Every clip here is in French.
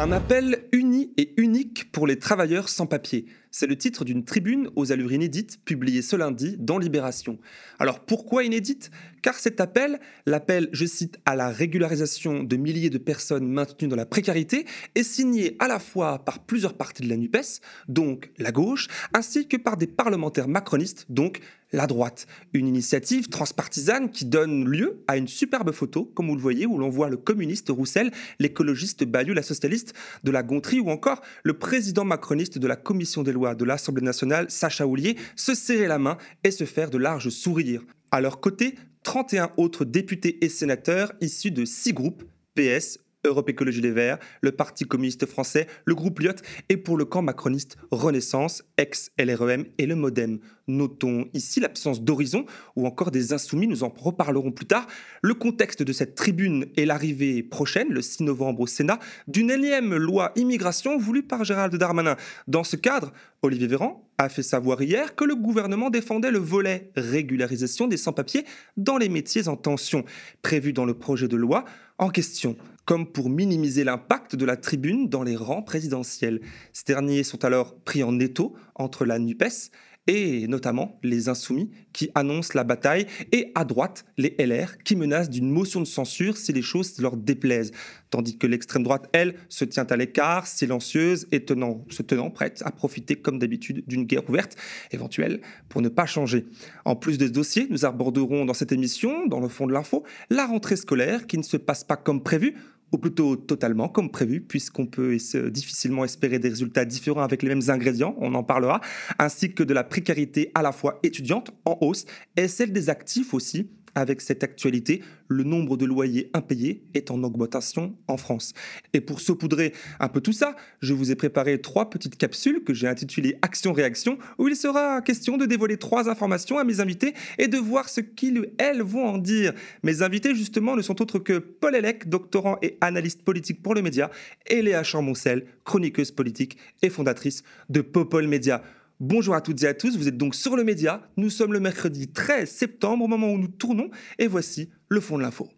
Un appel uni et unique pour les travailleurs sans papier. C'est le titre d'une tribune aux allures inédites publiée ce lundi dans Libération. Alors pourquoi inédite? Car cet appel, l'appel, je cite, à la régularisation de milliers de personnes maintenues dans la précarité, est signé à la fois par plusieurs partis de la NUPES, donc la gauche, ainsi que par des parlementaires macronistes, donc la droite. Une initiative transpartisane qui donne lieu à une superbe photo, comme vous le voyez, où l'on voit le communiste Roussel, l'écologiste Bayou, la socialiste de la Gontrie, ou encore le président macroniste de la commission des lois de l'Assemblée nationale, Sacha Houlier, se serrer la main et se faire de larges sourires. À leur côté, 31 autres députés et sénateurs issus de six groupes, PS, Europe Écologie Les Verts, le Parti communiste français, le groupe Lyot et pour le camp macroniste Renaissance, ex-LREM et le Modem. Notons ici l'absence d'horizon ou encore des insoumis, nous en reparlerons plus tard. Le contexte de cette tribune est l'arrivée prochaine, le 6 novembre au Sénat, d'une énième loi immigration voulue par Gérald Darmanin. Dans ce cadre, Olivier Véran a fait savoir hier que le gouvernement défendait le volet régularisation des sans-papiers dans les métiers en tension, prévu dans le projet de loi en question comme pour minimiser l'impact de la tribune dans les rangs présidentiels. Ces derniers sont alors pris en étau entre la NUPES et notamment les insoumis qui annoncent la bataille, et à droite, les LR qui menacent d'une motion de censure si les choses leur déplaisent. Tandis que l'extrême droite, elle, se tient à l'écart, silencieuse et se tenant prête à profiter, comme d'habitude, d'une guerre ouverte éventuelle pour ne pas changer. En plus de ce dossier, nous aborderons dans cette émission, dans le fond de l'info, la rentrée scolaire qui ne se passe pas comme prévu ou plutôt totalement comme prévu, puisqu'on peut difficilement espérer des résultats différents avec les mêmes ingrédients, on en parlera, ainsi que de la précarité à la fois étudiante en hausse et celle des actifs aussi, avec cette actualité, le nombre de loyers impayés est en augmentation en France. Et pour saupoudrer un peu tout ça, je vous ai préparé trois petites capsules que j'ai intitulées Action-réaction, où il sera question de dévoiler trois informations à mes invités et de voir ce qu'ils, elles, vont en dire. Mes invités, justement, ne sont autres que Paul Elec, doctorant et analyste politique pour le média, et Léa Chamboncel, chroniqueuse politique et fondatrice de Popol Média. Bonjour à toutes et à tous, vous êtes donc sur le média. Nous sommes le mercredi 13 septembre, au moment où nous tournons, et voici le fond de l'info.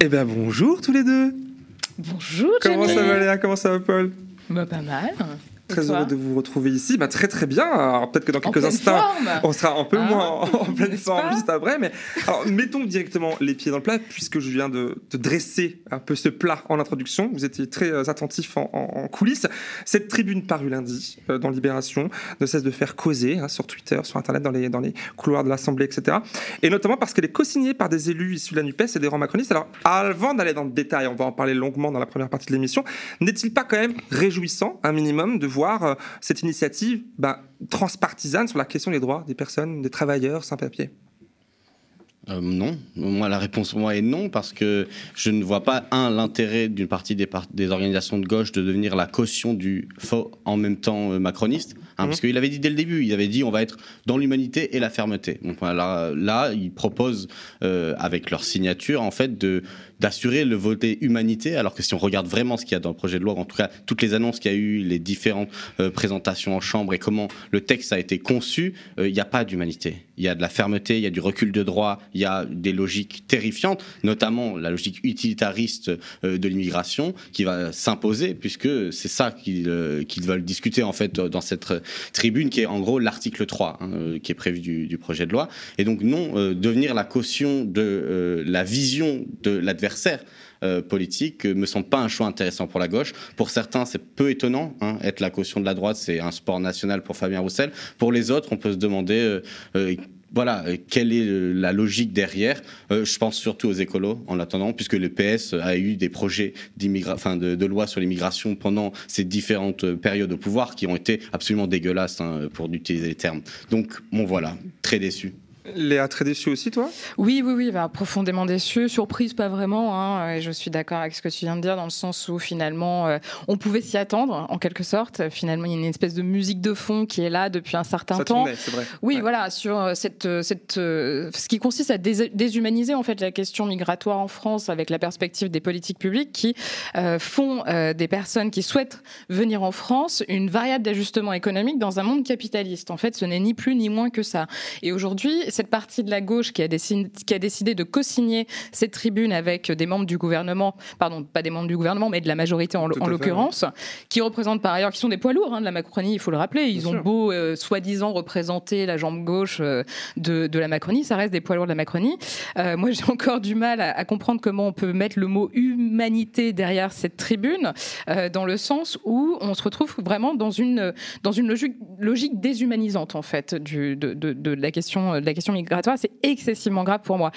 Eh bien bonjour tous les deux. Bonjour. Comment ça va Léa? Comment ça va Paul? Bah, Pas mal. Très heureux de vous retrouver ici. Bah, très très bien. Alors peut-être que dans quelques instants, on sera un peu ah, moins en, pleine forme juste après. Mais alors, mettons directement les pieds dans le plat, puisque je viens de, dresser un peu ce plat en introduction. Vous étiez très euh, attentifs en, coulisses. Cette tribune parue lundi euh, dans Libération ne cesse de faire causer hein, sur Twitter, sur Internet, dans les, dans les couloirs de l'Assemblée, etc. Et notamment parce qu'elle est co-signée par des élus issus de la NUPES et des rangs macronistes. Alors avant d'aller dans le détail, on va en parler longuement dans la première partie de l'émission, n'est-il pas quand même réjouissant, un minimum, de euh, cette initiative bah, transpartisane sur la question des droits des personnes, des travailleurs sans papier. Euh, non, moi la réponse moi est non parce que je ne vois pas un l'intérêt d'une partie des, des, organisations de gauche de devenir la caution du faux en même temps euh, macroniste, hein, mhm. parce qu'il avait dit dès le début, il avait dit on va être dans l'humanité et la fermeté. Donc voilà, là, ils proposent avec leur signature en fait de d'assurer le volet humanité, alors que si on regarde vraiment ce qu'il y a dans le projet de loi, en tout cas toutes les annonces qu'il y a eu, les différentes euh, présentations en chambre et comment le texte a été conçu, euh, il n'y a pas d'humanité. Il y a de la fermeté, il y a du recul de droit, il y a des logiques terrifiantes, notamment la logique utilitariste euh, de l'immigration qui va s'imposer, puisque c'est ça qu'ils veulent discuter en fait dans cette tribune, qui est en gros l'article 3, hein, qui est prévu du, projet de loi. Et donc non, devenir la caution de la vision de l'adversaire euh, politique me semble pas un choix intéressant pour la gauche. Pour certains, c'est peu étonnant. Hein, être la caution de la droite, c'est un sport national pour Fabien Roussel. Pour les autres, on peut se demander. Euh, euh, voilà, quelle est la logique derrière Je pense surtout aux écolos en attendant, puisque le PS a eu des projets de, loi sur l'immigration pendant ces différentes périodes au pouvoir qui ont été absolument dégueulasses, hein, pour utiliser les termes. Donc, bon voilà, très déçu. Léa, très déçue aussi, toi? Oui, oui, oui, bah, profondément déçue. Surprise, pas vraiment. Hein, et je suis d'accord avec ce que tu viens de dire, dans le sens où finalement, euh, on pouvait s'y attendre, en quelque sorte. Finalement, il y a une espèce de musique de fond qui est là depuis un certain Ça temps. c'est vrai. Oui, voilà, sur euh, cette, euh, cette, ce qui consiste à déshumaniser en fait la question migratoire en France avec la perspective des politiques publiques qui font des personnes qui souhaitent venir en France une variable d'ajustement économique dans un monde capitaliste. En fait, ce n'est ni plus ni moins que ça. Et aujourd'hui, cette partie de la gauche qui a, décidé, qui a décidé de co-signer cette tribune avec des membres du gouvernement, pardon, pas des membres du gouvernement, mais de la majorité en, l'occurrence, qui représentent par ailleurs, qui sont des poids lourds hein, de la Macronie, il faut le rappeler. Ils ont beau euh, soi-disant représenter la jambe gauche euh, de, de, la Macronie, ça reste des poids lourds de la Macronie. Euh, moi, j'ai encore du mal à, comprendre comment on peut mettre le mot humanité derrière cette tribune, dans le sens où on se retrouve vraiment dans une, dans une logique, logique déshumanisante, en fait, du, de, de, de, la question, de la question migratoire. C'est excessivement grave pour moi.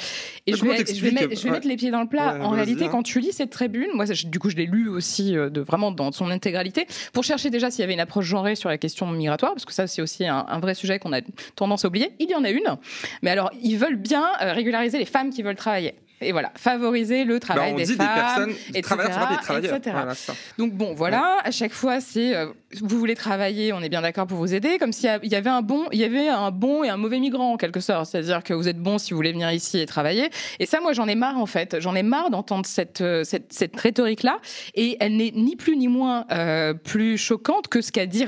Et je vais, je vais, mettre, je vais mettre les pieds dans le plat. en réalité, hein. quand tu lis cette tribune, moi, du coup, je l'ai lu aussi de, vraiment dans son intégralité, pour chercher déjà s'il y avait une approche genrée sur la question migratoire, parce que ça, c'est aussi un, un vrai sujet qu'on a tendance à oublier. Il y en a une. Mais alors, ils veulent bien euh, régulariser les femmes qui veulent travailler et voilà, favoriser le travail bah, on des dit femmes, des personnes, travailleurs, travailleurs. Donc bon, voilà, à chaque fois c'est euh, vous voulez travailler, on est bien d'accord pour vous aider, comme s'il y avait un bon, il y avait un bon et un mauvais migrant en quelque sorte, c'est-à-dire que vous êtes bon si vous voulez venir ici et travailler. Et ça, moi, j'en ai marre en fait, j'en ai marre d'entendre cette, euh, cette, cette rhétorique-là, et elle n'est ni plus ni moins euh, plus choquante que ce qu'a dit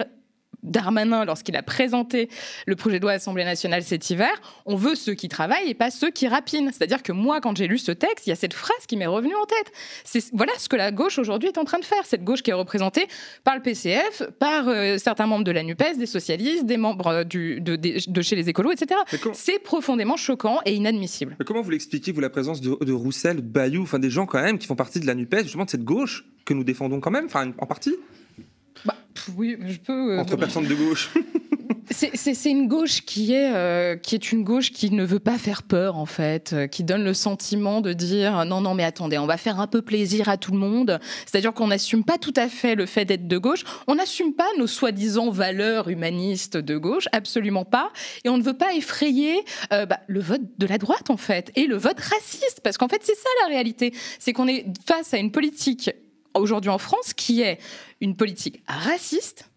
Darmanin lorsqu'il a présenté le projet de loi à l'Assemblée nationale cet hiver, on veut ceux qui travaillent et pas ceux qui rapinent. C'est-à-dire que moi, quand j'ai lu ce texte, il y a cette phrase qui m'est revenue en tête. C'est voilà ce que la gauche aujourd'hui est en train de faire. Cette gauche qui est représentée par le PCF, par euh, certains membres de la NUPES, des socialistes, des membres euh, du, de, chez les écolos, etc. C'est profondément choquant et inadmissible. Mais comment vous l'expliquez, vous, la présence de, de Roussel, de Bayou, enfin des gens quand même qui font partie de la NUPES, justement de cette gauche que nous défendons quand même, enfin en partie? Oui, je peux. Euh, Entre personnes de gauche. C'est une gauche qui est, euh, qui est une gauche qui ne veut pas faire peur, en fait, euh, qui donne le sentiment de dire non, non, mais attendez, on va faire un peu plaisir à tout le monde. C'est-à-dire qu'on n'assume pas tout à fait le fait d'être de gauche. On n'assume pas nos soi-disant valeurs humanistes de gauche, absolument pas. Et on ne veut pas effrayer bah, le vote de la droite, en fait, et le vote raciste. Parce qu'en fait, c'est ça la réalité. C'est qu'on est face à une politique aujourd'hui en France qui est une politique raciste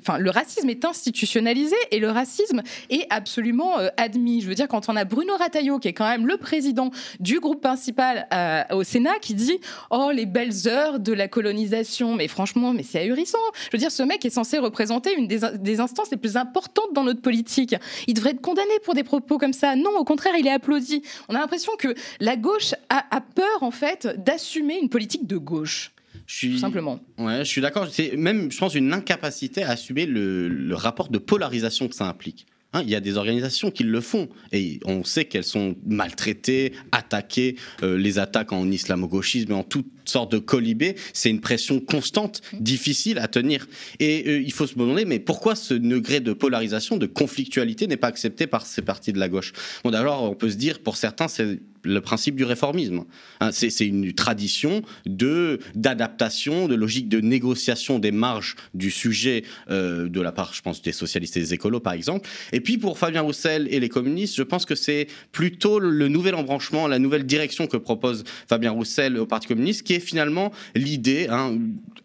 Enfin, le racisme est institutionnalisé et le racisme est absolument euh, admis. Je veux dire, quand on a Bruno Rataillot, qui est quand même le président du groupe principal euh, au Sénat, qui dit Oh, les belles heures de la colonisation. Mais franchement, mais c'est ahurissant. Je veux dire, ce mec est censé représenter une des, des, instances les plus importantes dans notre politique. Il devrait être condamné pour des propos comme ça. Non, au contraire, il est applaudi. On a l'impression que la gauche a, a peur, en fait, d'assumer une politique de gauche. Je suis, simplement. Ouais, je suis d'accord. C'est même, je pense, une incapacité à assumer le, rapport de polarisation que ça implique. Hein, il y a des organisations qui le font et on sait qu'elles sont maltraitées, attaquées, euh, les attaques en islamo-gauchisme et en toutes sortes de colibés, c'est une pression constante, difficile à tenir. Et euh, il faut se demander, mais pourquoi ce degré de polarisation, de conflictualité n'est pas accepté par ces partis de la gauche? Bon, d'abord, on peut se dire, pour certains, c'est le principe du réformisme. Hein, c'est une tradition de d'adaptation, de logique de négociation des marges du sujet euh, de la part, je pense, des socialistes et des écolos, par exemple. Et puis pour Fabien Roussel et les communistes, je pense que c'est plutôt le nouvel embranchement, la nouvelle direction que propose Fabien Roussel au Parti communiste, qui est finalement l'idée, hein,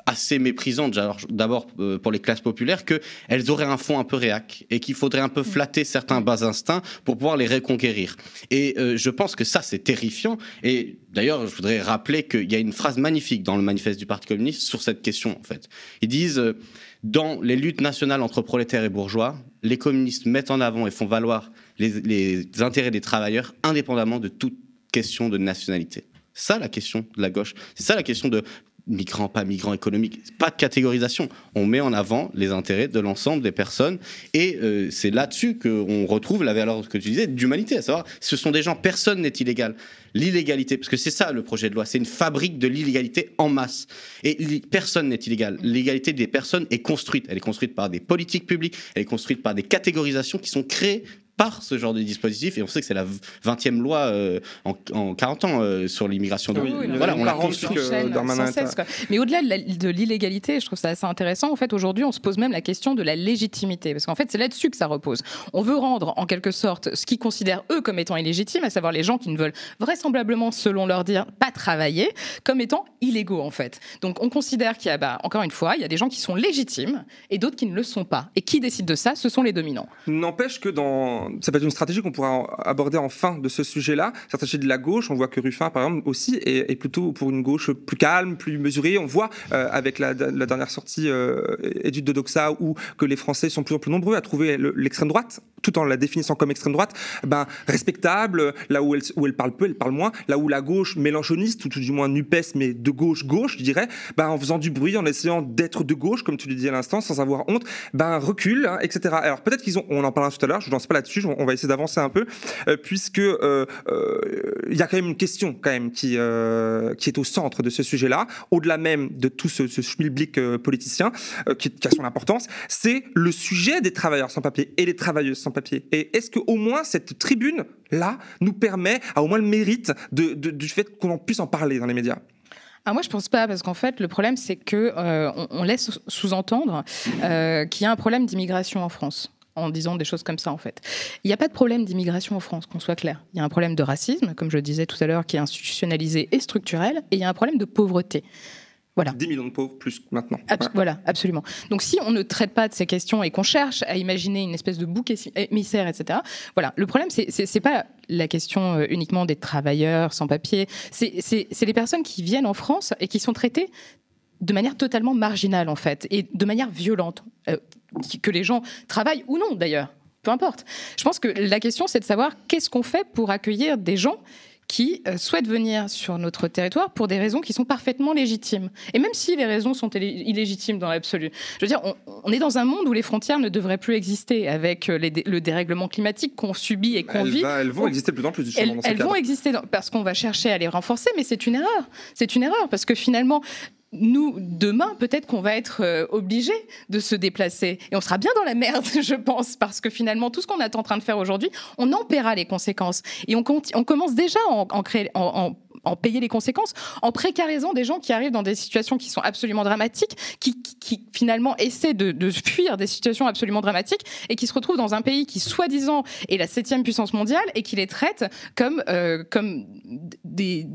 assez méprisante d'abord euh, pour les classes populaires, qu'elles auraient un fond un peu réac et qu'il faudrait un peu flatter certains bas instincts pour pouvoir les reconquérir. Et euh, je pense que ça, c'est terrifiant. Et d'ailleurs, je voudrais rappeler qu'il y a une phrase magnifique dans le manifeste du Parti communiste sur cette question, en fait. Ils disent, euh, dans les luttes nationales entre prolétaires et bourgeois, les communistes mettent en avant et font valoir les, les intérêts des travailleurs indépendamment de toute question de nationalité. Ça, la question de la gauche. C'est ça la question de migrants, pas migrants économiques, pas de catégorisation. On met en avant les intérêts de l'ensemble des personnes et euh, c'est là-dessus qu'on retrouve la valeur que tu disais d'humanité, à savoir, ce sont des gens, personne n'est illégal. L'illégalité, parce que c'est ça le projet de loi, c'est une fabrique de l'illégalité en masse. Et personne n'est illégal. L'illégalité des personnes est construite. Elle est construite par des politiques publiques, elle est construite par des catégorisations qui sont créées par ce genre de dispositif. Et on sait que c'est la 20e loi euh, en, 40 ans euh, sur l'immigration. Oui, voilà, on la construit Mais au-delà de l'illégalité, je trouve ça assez intéressant. En fait, aujourd'hui, on se pose même la question de la légitimité. Parce qu'en fait, c'est là-dessus que ça repose. On veut rendre, en quelque sorte, ce qu'ils considèrent, eux, comme étant illégitime, à savoir les gens qui ne veulent vraisemblablement, selon leur dire, pas travailler, comme étant illégaux, en fait. Donc, on considère qu'il y a, bah, encore une fois, il y a des gens qui sont légitimes et d'autres qui ne le sont pas. Et qui décident de ça? Ce sont les dominants. N'empêche que dans ça peut être une stratégie qu'on pourra aborder en fin de ce sujet-là. Stratégie de la gauche, on voit que Ruffin, par exemple, aussi est, plutôt pour une gauche plus calme, plus mesurée. On voit avec la, dernière sortie étude de Doxa où que les Français sont plus en plus nombreux à trouver l'extrême droite, tout en la définissant comme extrême droite, ben, respectable, là où elle, où elle parle peu, elle parle moins, là où la gauche mélanchoniste, ou tout du moins NUPES, mais de gauche-gauche, je dirais, ben, en faisant du bruit, en essayant d'être de gauche, comme tu le disais à l'instant, sans avoir honte, ben, recule, hein, etc. Alors peut-être qu'ils ont, on en parlera tout à l'heure, je ne lance pas là-dessus, on va essayer d'avancer un peu, euh, puisque euh, euh, il y a quand même une question quand même qui, qui est au centre de ce sujet-là, au-delà même de tout ce, ce schmilblick politicien qui, a son importance, c'est le sujet des travailleurs sans papier et des travailleuses sans papier. Et est-ce que au moins cette tribune là nous permet, a au moins le mérite du fait qu'on puisse en parler dans les médias? Ah, moi, je pense pas, parce qu'en fait, le problème, c'est que on, laisse sous-entendre qu'il y a un problème d'immigration en France en disant des choses comme ça, en fait. Il n'y a pas de problème d'immigration en France, qu'on soit clair. Il y a un problème de racisme, comme je disais tout à l'heure, qui est institutionnalisé et structurel, et il y a un problème de pauvreté. Voilà. 10 millions de pauvres plus maintenant. voilà. absolument. Donc si on ne traite pas de ces questions et qu'on cherche à imaginer une espèce de bouc émissaire, etc., voilà. Le problème, c'est n'est pas la question euh, uniquement des travailleurs sans papier, c'est les personnes qui viennent en France et qui sont traitées de manière totalement marginale, en fait, et de manière violente. Euh, que les gens travaillent ou non, d'ailleurs. Peu importe. Je pense que la question, c'est de savoir qu'est-ce qu'on fait pour accueillir des gens qui euh, souhaitent venir sur notre territoire pour des raisons qui sont parfaitement légitimes. Et même si les raisons sont illégitimes dans l'absolu. Je veux dire, on, est dans un monde où les frontières ne devraient plus exister avec euh, le dérèglement climatique qu'on subit et qu'on vit. elles vont exister de plus en plus. Elles, elles vont exister parce qu'on va chercher à les renforcer, mais c'est une erreur. C'est une erreur parce que finalement, nous, demain, peut-être qu'on va être euh, obligé de se déplacer. Et on sera bien dans la merde, je pense, parce que finalement, tout ce qu'on est en train de faire aujourd'hui, on en paiera les conséquences. Et on, commence déjà à en, payer les conséquences, en précarisant des gens qui arrivent dans des situations qui sont absolument dramatiques, qui, finalement essaient de, de, fuir des situations absolument dramatiques et qui se retrouvent dans un pays qui, soi-disant, est la septième puissance mondiale et qui les traite comme, euh, comme des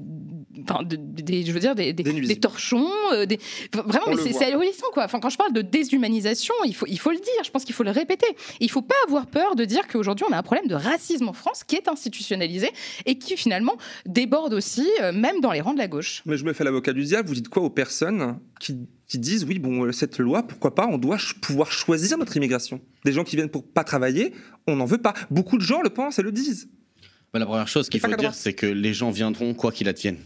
enfin, des, je veux dire, des, des, torchons, euh, des, vraiment, mais c'est ahurissant, quoi. Enfin, quand je parle de déshumanisation, il faut, il faut le dire, je pense qu'il faut le répéter. Il faut pas avoir peur de dire qu'aujourd'hui, on a un problème de racisme en France qui est institutionnalisé et qui, finalement, déborde aussi, euh, même dans les rangs de la gauche. Mais je me fais l'avocat du diable, vous dites quoi aux personnes qui, qui disent, oui, bon, euh, cette loi, pourquoi pas, on doit pouvoir choisir notre immigration? Des gens qui viennent pour pas travailler, on n'en veut pas. Beaucoup de gens le pensent et le disent. Bah, la première chose qu'il faut dire, c'est que les gens viendront quoi qu'il advienne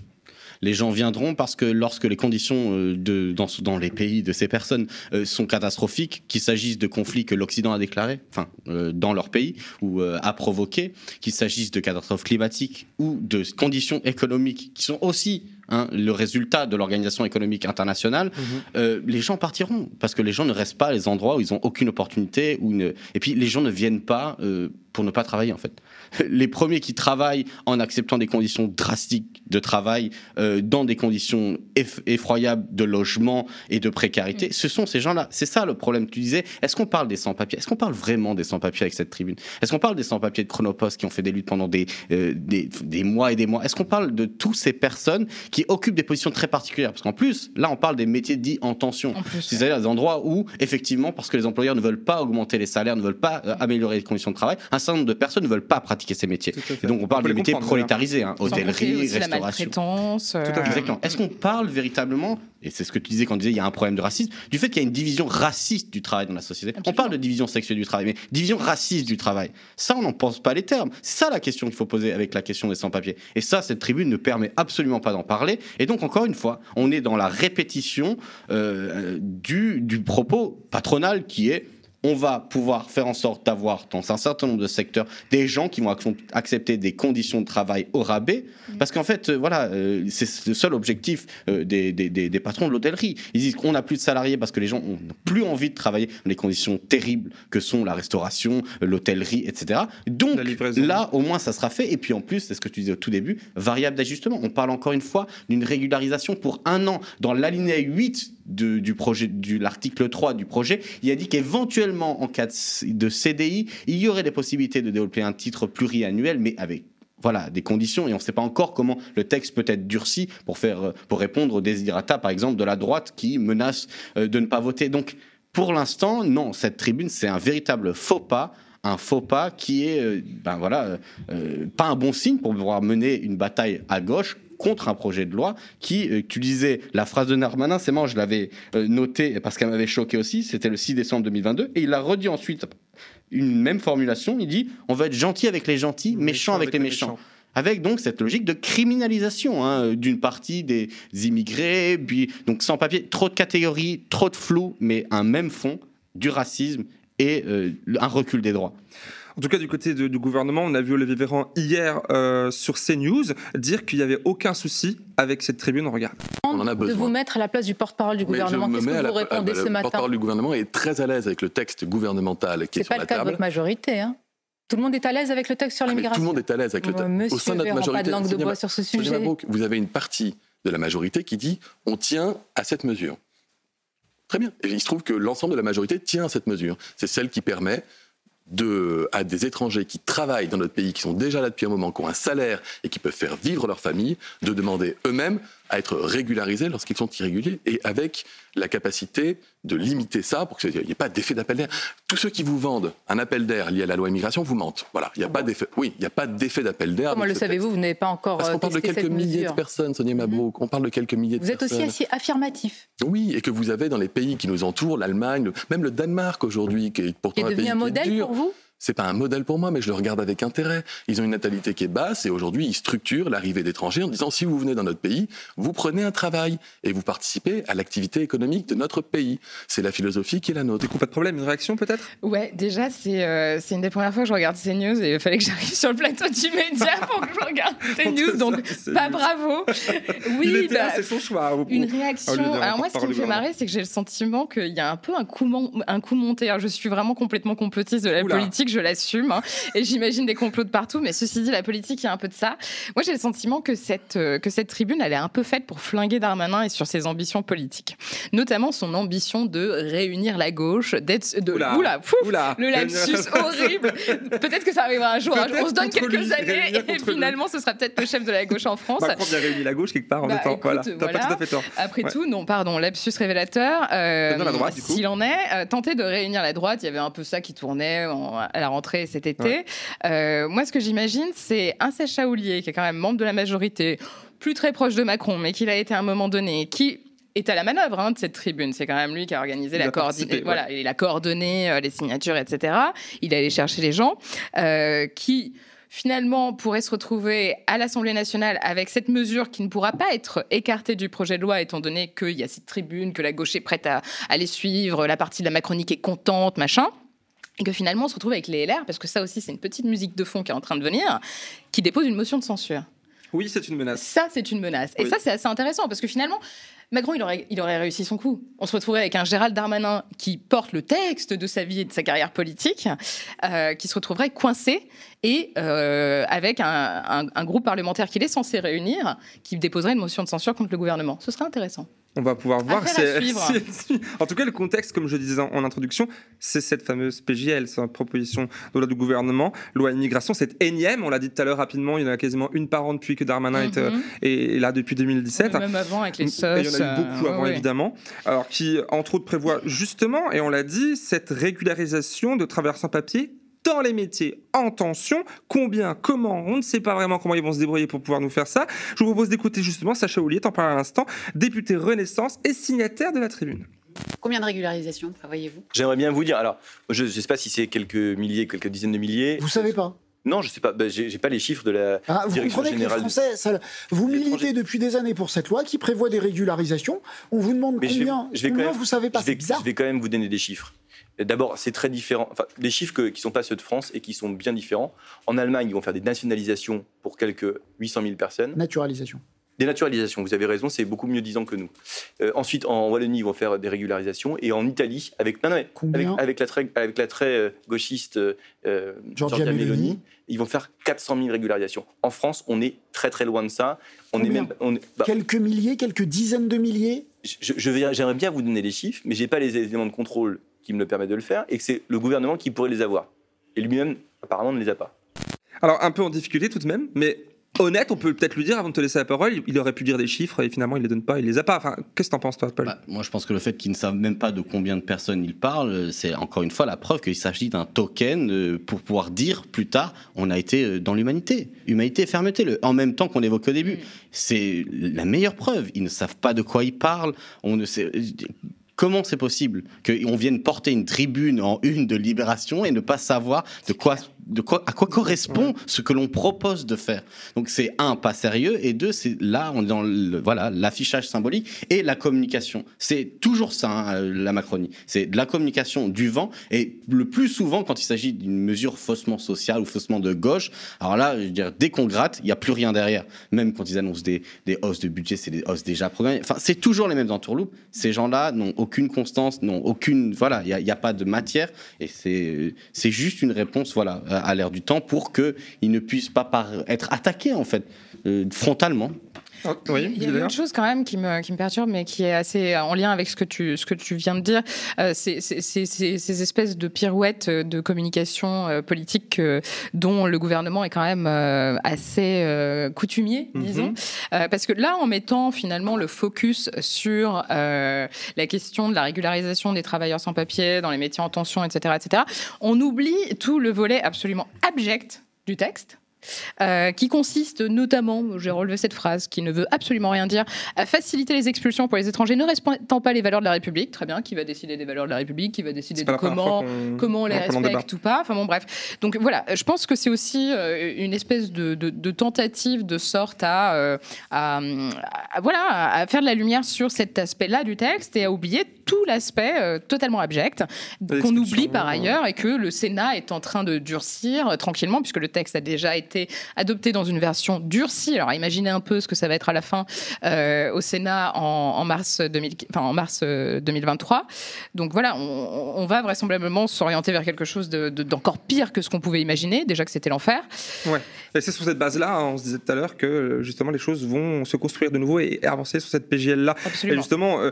les gens viendront parce que lorsque les conditions euh, de, dans, dans les pays de ces personnes euh, sont catastrophiques, qu'il s'agisse de conflits que l'Occident a déclarés, enfin, euh, dans leur pays, ou a provoqué, qu'il s'agisse de catastrophes climatiques ou de conditions économiques qui sont aussi Hein, le résultat de l'organisation économique internationale, mhm. les gens partiront parce que les gens ne restent pas à les endroits où ils n'ont aucune opportunité. Et puis les gens ne viennent pas pour ne pas travailler en fait. les premiers qui travaillent en acceptant des conditions drastiques de travail, euh, dans des conditions effroyables de logement et de précarité, mm. ce sont ces gens-là. C'est ça le problème. Tu disais, est-ce qu'on parle des sans-papiers? Est-ce qu'on parle vraiment des sans-papiers avec cette tribune? Est-ce qu'on parle des sans-papiers de Chronopost qui ont fait des luttes pendant des, euh, des, des, mois et des mois? Est-ce qu'on parle de toutes ces personnes qui occupent des positions très particulières? Parce qu'en plus, là, on parle des métiers dits en tension. C'est-à-dire des endroits où, effectivement, parce que les employeurs ne veulent pas augmenter les salaires, ne veulent pas euh, améliorer les conditions de travail, un certain nombre de personnes ne veulent pas pratiquer ces métiers. Et donc on parle de métiers prolétarisés, hein, hôtellerie, restauration. Euh, Est-ce qu'on parle véritablement, et c'est ce que tu disais quand tu disais il y a un problème de racisme, du fait qu'il y a une division raciste du travail dans la société? On parle de division sexuelle du travail, mais division raciste du travail. Ça, on n'en pense pas les termes. C'est ça la question qu'il faut poser avec la question des sans-papiers. Et ça, cette tribune ne permet absolument pas d'en parler. Et donc, encore une fois, on est dans la répétition euh, du, du propos patronal qui est on va pouvoir faire en sorte d'avoir dans un certain nombre de secteurs des gens qui vont accepter des conditions de travail au rabais. Parce qu'en fait, euh, voilà, euh, c'est le seul objectif euh, des, des, patrons de l'hôtellerie. Ils disent qu'on n'a plus de salariés parce que les gens n'ont plus envie de travailler dans les conditions terribles que sont la restauration, l'hôtellerie, etc. Donc là, au moins, ça sera fait. Et puis en plus, c'est ce que tu disais au tout début, variable d'ajustement. On parle encore une fois d'une régularisation pour un an. Dans l'alinéa 8 du projet, de l'article 3 du projet, il a dit qu'éventuellement, en cas de CDI, il y aurait des possibilités de développer un titre pluriannuel, mais avec voilà, des conditions et on ne sait pas encore comment le texte peut être durci pour, faire, pour répondre aux désirata, par exemple, de la droite qui menace euh, de ne pas voter. Donc, pour l'instant, non, cette tribune, c'est un véritable faux pas un faux pas qui est, euh, ben voilà, euh, pas un bon signe pour pouvoir mener une bataille à gauche contre un projet de loi qui, euh, tu disais, la phrase de Narmanin, c'est moi, je l'avais noté parce qu'elle m'avait choqué aussi, c'était le 6 décembre 2022, et il l'a redit ensuite, une même formulation, il dit, on va être gentil avec les gentils, méchant, avec, les méchants avec donc cette logique de criminalisation hein, d'une partie des immigrés, puis donc sans papier, trop de catégories, trop de flou, mais un même fond, du racisme et euh, un recul des droits. En tout cas, du côté du gouvernement, on a vu Olivier Véran hier euh, sur CNews dire qu'il n'y avait aucun souci avec cette tribune. On regarde. On en a besoin. De vous mettre à la place du porte-parole du gouvernement. Qu'est-ce que vous répondez ce matin Le porte-parole du gouvernement est très à l'aise avec le texte gouvernemental qui est, est sur la table. C'est pas le cas de votre majorité. Hein tout le monde est à l'aise avec le texte sur ah, l'immigration. tout le monde est à l'aise avec le texte. Au sein de notre majorité, pas de langue de bois sur ce sujet. vous avez une partie de la majorité qui dit on tient à cette mesure. Très bien. Et il se trouve que l'ensemble de la majorité tient à cette mesure. C'est celle qui permet à des étrangers qui travaillent dans notre pays, qui sont déjà là depuis un moment, qui ont un salaire et qui peuvent faire vivre leur famille, de demander eux-mêmes à être régularisés lorsqu'ils sont irréguliers et avec la capacité de limiter ça pour qu'il n'y ait pas d'effet d'appel d'air. Tous ceux qui vous vendent un appel d'air lié à la loi immigration vous mentent. Voilà, il n'y a, pas d'effet. Oui, il n'y a pas d'effet d'appel d'air. Comment le savez-vous Vous n'avez pas encore. Parce qu'on parle de quelques milliers de personnes, Sonia mhm. Mabrouk. On parle de quelques milliers de personnes. Vous êtes aussi affirmatif. Oui, et que vous avez dans les pays qui nous entourent, l'Allemagne, même le Danemark aujourd'hui, qui est pourtant un pays un modèle pour vous c'est pas un modèle pour moi, mais je le regarde avec intérêt. Ils ont une natalité qui est basse et aujourd'hui, ils structurent l'arrivée d'étrangers en disant si vous venez dans notre pays, vous prenez un travail et vous participez à l'activité économique de notre pays. C'est la philosophie qui est la nôtre. Du coup, pas de problème, une réaction peut-être? Ouais, déjà, c'est euh, c'est une des premières fois que je regarde CNews et il fallait que j'arrive sur le plateau du média pour que je regarde CNews, donc pas bravo. Oui, bah, c'est son choix. Une réaction. Alors, moi, ce qui me fait marrer, c'est que j'ai le sentiment qu'il y a un peu un coup, un coup monté. Alors, je suis vraiment complètement complotiste de la politique je l'assume. Hein. et j'imagine des complots de partout. Mais ceci dit, la politique, il y a un peu de ça. Moi, j'ai le sentiment que cette, euh, que cette tribune, elle est un peu faite pour flinguer Darmanin et sur ses ambitions politiques. Notamment son ambition de réunir la gauche, d'être. De, oula, le lapsus horrible. Peut-être que ça arrivera un jour. Hein. On se donne quelques années et finalement, ce sera peut-être le chef de la gauche en France. Macron a réuni la gauche quelque part en bah, étant. voilà. T'as pas tout à fait tort. Après tout, non, pardon, lapsus révélateur. Euh, S'il en est, euh, tenter de réunir la droite, il y avait un peu ça qui tournait à la rentrée cet été. Euh, moi, ce que j'imagine, c'est un Sacha Houlier, qui est quand même membre de la majorité, plus très proche de Macron, mais qui l'a été à un moment donné, qui est à la manœuvre hein, de cette tribune. C'est quand même lui qui a organisé la coordination. Voilà, il a coordonné euh, les signatures, etc. Il est allé chercher les gens euh, qui finalement pourraient se retrouver à l'Assemblée nationale avec cette mesure qui ne pourra pas être écartée du projet de loi, étant donné qu'il y a cette tribune, que la gauche est prête à, à les suivre, la partie de la Macronique est contente, machin et que finalement on se retrouve avec les LR, parce que ça aussi c'est une petite musique de fond qui est en train de venir, qui dépose une motion de censure. Oui, c'est une menace. Ça, c'est une menace. Et ça, c'est assez intéressant, parce que finalement, Macron, il aurait, il aurait réussi son coup. On se retrouverait avec un Gérald Darmanin qui porte le texte de sa vie et de sa carrière politique, euh, qui se retrouverait coincé, et euh, avec un, un groupe parlementaire qu'il est censé réunir, qui déposerait une motion de censure contre le gouvernement. Ce serait intéressant. On va pouvoir voir. en tout cas, le contexte, comme je disais en, introduction, c'est cette fameuse PJL, c'est une proposition de loi du gouvernement, loi immigration, c'est énième. On l'a dit tout à l'heure rapidement, il y en a quasiment une par an depuis que Darmanin est, mhm. euh, là depuis 2017. même avant avec les sauces. il y en a eu beaucoup euh, avant, évidemment. Alors, qui, entre autres, prévoit justement, et on l'a dit, cette régularisation de travailleurs sans papier dans les métiers en tension. Combien, comment, on ne sait pas vraiment comment ils vont se débrouiller pour pouvoir nous faire ça. Je vous propose d'écouter justement Sacha Oulier, t'en parles à l'instant, député Renaissance et signataire de la tribune. Combien de régularisations prévoyez-vous? J'aimerais bien vous dire. Alors, je ne sais pas si c'est quelques milliers, quelques dizaines de milliers. Vous savez pas? Non, je sais pas. Ben, j'ai pas les chiffres de la ah, direction vous générale. Que les Français, vous militez depuis des années pour cette loi qui prévoit des régularisations. On vous demande combien? Je vais, combien vous savez pas. Je vais, je vais quand même vous donner des chiffres. D'abord, c'est très différent. Enfin, des chiffres qui ne sont pas ceux de France et qui sont bien différents. En Allemagne, ils vont faire des nationalisations pour quelques 800 000 personnes. Naturalisation. Des naturalisations, vous avez raison, c'est beaucoup mieux disant que nous. Euh, ensuite, en Wallonie, ils vont faire des régularisations. Et en Italie, avec, avec, avec, la très, avec la très euh, gauchiste euh, Giorgia, Meloni, ils vont faire 400 000 régularisations. En France, on est très très loin de ça. On est même, on bah quelques milliers, quelques dizaines de milliers? J'aimerais je, bien vous donner les chiffres, mais je n'ai pas les éléments de contrôle qui me le permet de le faire, et que c'est le gouvernement qui pourrait les avoir. Et lui-même, apparemment, ne les a pas. Alors, un peu en difficulté tout de même, mais honnête, on peut peut-être lui dire avant de te laisser la parole, il aurait pu dire des chiffres et finalement il les donne pas, il les a pas. Enfin, qu'est-ce que t'en penses toi, Paul? Bah, Moi, je pense que le fait qu'ils ne savent même pas de combien de personnes ils parlent, c'est encore une fois la preuve qu'il s'agit d'un token euh, pour pouvoir dire plus tard, on a été euh, dans l'humanité, humanité, fermeté, le en même temps qu'on évoque au début. Mm. C'est la meilleure preuve. Ils ne savent pas de quoi ils parlent. On ne sait Comment c'est possible qu'on vienne porter une tribune en une de Libération et ne pas savoir de quoi de quoi, à quoi correspond ce que l'on propose de faire. Donc c'est un pas sérieux et deux c'est là on est dans le, voilà l'affichage symbolique et la communication. C'est toujours ça hein, la Macronie. C'est de la communication du vent et le plus souvent quand il s'agit d'une mesure faussement sociale ou faussement de gauche. Alors là, je veux dire dès qu'on gratte, il y a plus rien derrière. Même quand ils annoncent des, des hausses de budget, c'est des hausses déjà programmées. Enfin c'est toujours les mêmes entourloupes. Ces gens-là n'ont aucune constance, n'ont aucune voilà il n'y a, a, pas de matière et c'est c'est juste une réponse voilà à l'air du temps pour qu'ils ne puissent pas être attaqués en fait euh, frontalement. Ah, il y a une chose quand même qui me, qui me perturbe, mais qui est assez en lien avec ce que tu, ce que tu viens de dire. Euh, c'est ces espèces de pirouettes de communication euh, politique dont le gouvernement est quand même assez coutumier, mhm. disons. parce que là, en mettant finalement le focus sur la question de la régularisation des travailleurs sans papier dans les métiers en tension, etc., etc., on oublie tout le volet absolument abject du texte euh, qui consiste notamment, j'ai relevé cette phrase qui ne veut absolument rien dire, à faciliter les expulsions pour les étrangers ne respectant pas les valeurs de la République. Très bien, qui va décider des valeurs de la République, qui va décider de comment, comment on les respecte ou pas. Enfin bon, bref. Donc voilà, je pense que c'est aussi euh, une espèce de, de, tentative de sorte à, euh, à, voilà, à faire de la lumière sur cet aspect-là du texte et à oublier tout l'aspect totalement abject qu'on oublie par ailleurs et que le Sénat est en train de durcir tranquillement puisque le texte a déjà été adopté dans une version durcie. Alors imaginez un peu ce que ça va être à la fin euh, au Sénat en, mars, 2000, en mars 2023. Euh, Donc voilà, on, va vraisemblablement s'orienter vers quelque chose d'encore pire que ce qu'on pouvait imaginer, déjà que c'était l'enfer. Ouais. Et c'est sur cette base-là, hein, on se disait tout à l'heure que justement les choses vont se construire de nouveau et, avancer sur cette PGL-là. Et justement, euh,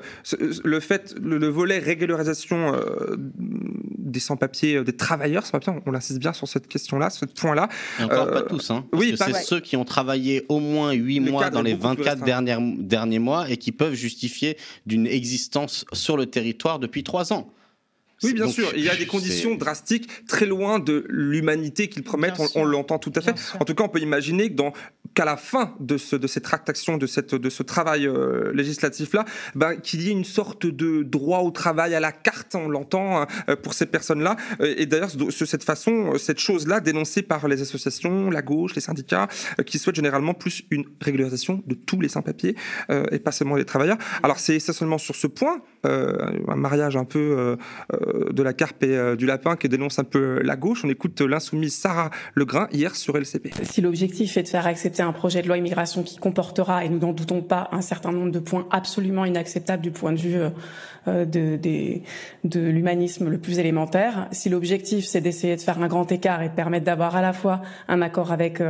le fait, le, volet régularisation des sans-papiers, des travailleurs sans-papiers, on, insiste bien sur cette question-là, ce point-là. encore pas tous. Hein, oui, c'est ceux qui ont travaillé au moins 8 mois dans les 24 dernières, derniers mois et qui peuvent justifier d'une existence sur le territoire depuis 3 ans. Oui, bien sûr. Il y a des conditions drastiques, très loin de l'humanité qu'ils promettent. On, l'entend tout à fait. En tout cas, on peut imaginer que dans qu'à la fin de, ce, de cette tractation, de, cette, de ce travail euh, législatif-là, ben, qu'il y ait une sorte de droit au travail à la carte, on l'entend, hein, euh, pour ces personnes-là. Euh, et d'ailleurs, de cette façon, cette chose-là, dénoncée par les associations, la gauche, les syndicats, qui souhaitent généralement plus une régularisation de tous les sans-papiers, et pas seulement les travailleurs. Alors, c'est essentiellement sur ce point, un mariage un peu de la carpe et euh, du lapin qui dénonce un peu la gauche. On écoute l'insoumise Sarah Legrain hier sur LCP. Si l'objectif est de faire accepter un projet de loi immigration qui comportera, et nous n'en doutons pas, un certain nombre de points absolument inacceptables du point de vue euh, euh, de, de l'humanisme le plus élémentaire, si l'objectif c'est d'essayer de faire un grand écart et de permettre d'avoir à la fois un accord avec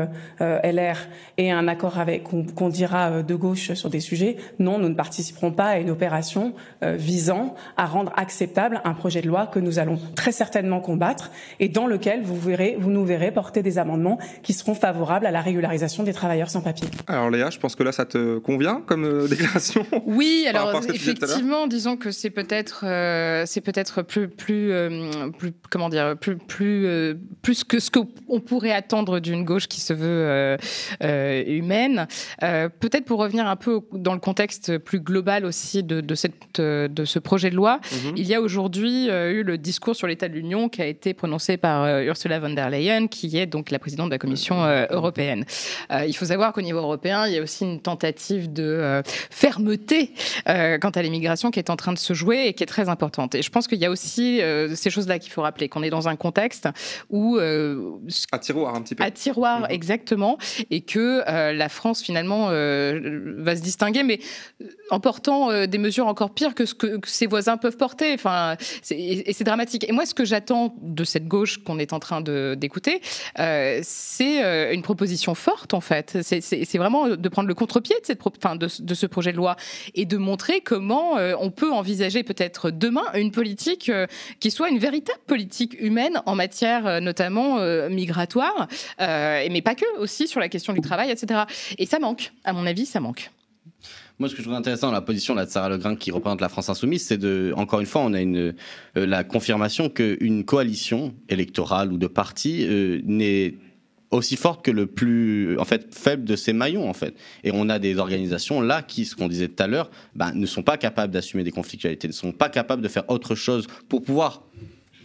LR et un accord avec qu'on dira de gauche sur des sujets, non, nous ne participerons pas à une opération visant à rendre acceptable un projet de loi que nous allons très certainement combattre et dans lequel vous verrez, vous nous verrez porter des amendements qui seront favorables à la régularisation des travailleurs sans papier. Alors Léa, je pense que là ça te convient comme euh, déclaration. Oui, alors effectivement, disons que c'est peut-être euh, c'est peut-être plus plus euh, plus comment dire plus plus plus que ce qu'on pourrait attendre d'une gauche qui se veut humaine. peut-être pour revenir un peu dans le contexte plus global aussi de, de cette de ce projet de loi, mhm. il y a aujourd'hui eu le discours sur l'état de l'Union qui a été prononcé par euh, Ursula von der Leyen, qui est donc la présidente de la Commission euh, européenne. Euh, il faut savoir qu'au niveau européen, il y a aussi une tentative de fermeté quant à l'immigration qui est en train de se jouer et qui est très importante. Et je pense qu'il y a aussi ces choses-là qu'il faut rappeler, qu'on est dans un contexte où... à tiroir un petit peu. À tiroir, mhm. exactement. Et que la France, finalement, va se distinguer, mais en portant des mesures encore pires que ce que, que ses voisins peuvent porter. Enfin, et, c'est dramatique. Et moi, ce que j'attends de cette gauche qu'on est en train d'écouter, euh, c'est euh, une proposition forte, en fait. C'est vraiment de prendre le contre-pied de, cette, de, de, ce projet de loi et de montrer comment euh, on peut envisager peut-être demain une politique euh, qui soit une véritable politique humaine en matière euh, notamment migratoire, mais pas que, aussi sur la question du travail, etc. Et ça manque, à mon avis, ça manque. Moi, ce que je trouve intéressant dans la position de Sarah Legrain qui représente la France insoumise, c'est de, encore une fois, on a une, la confirmation qu'une coalition électorale ou de partis n'est aussi forte que le plus en fait faible de ces maillons en fait. Et on a des organisations là qui, ce qu'on disait tout à l'heure, ben, ne sont pas capables d'assumer des conflictualités, ne sont pas capables de faire autre chose pour pouvoir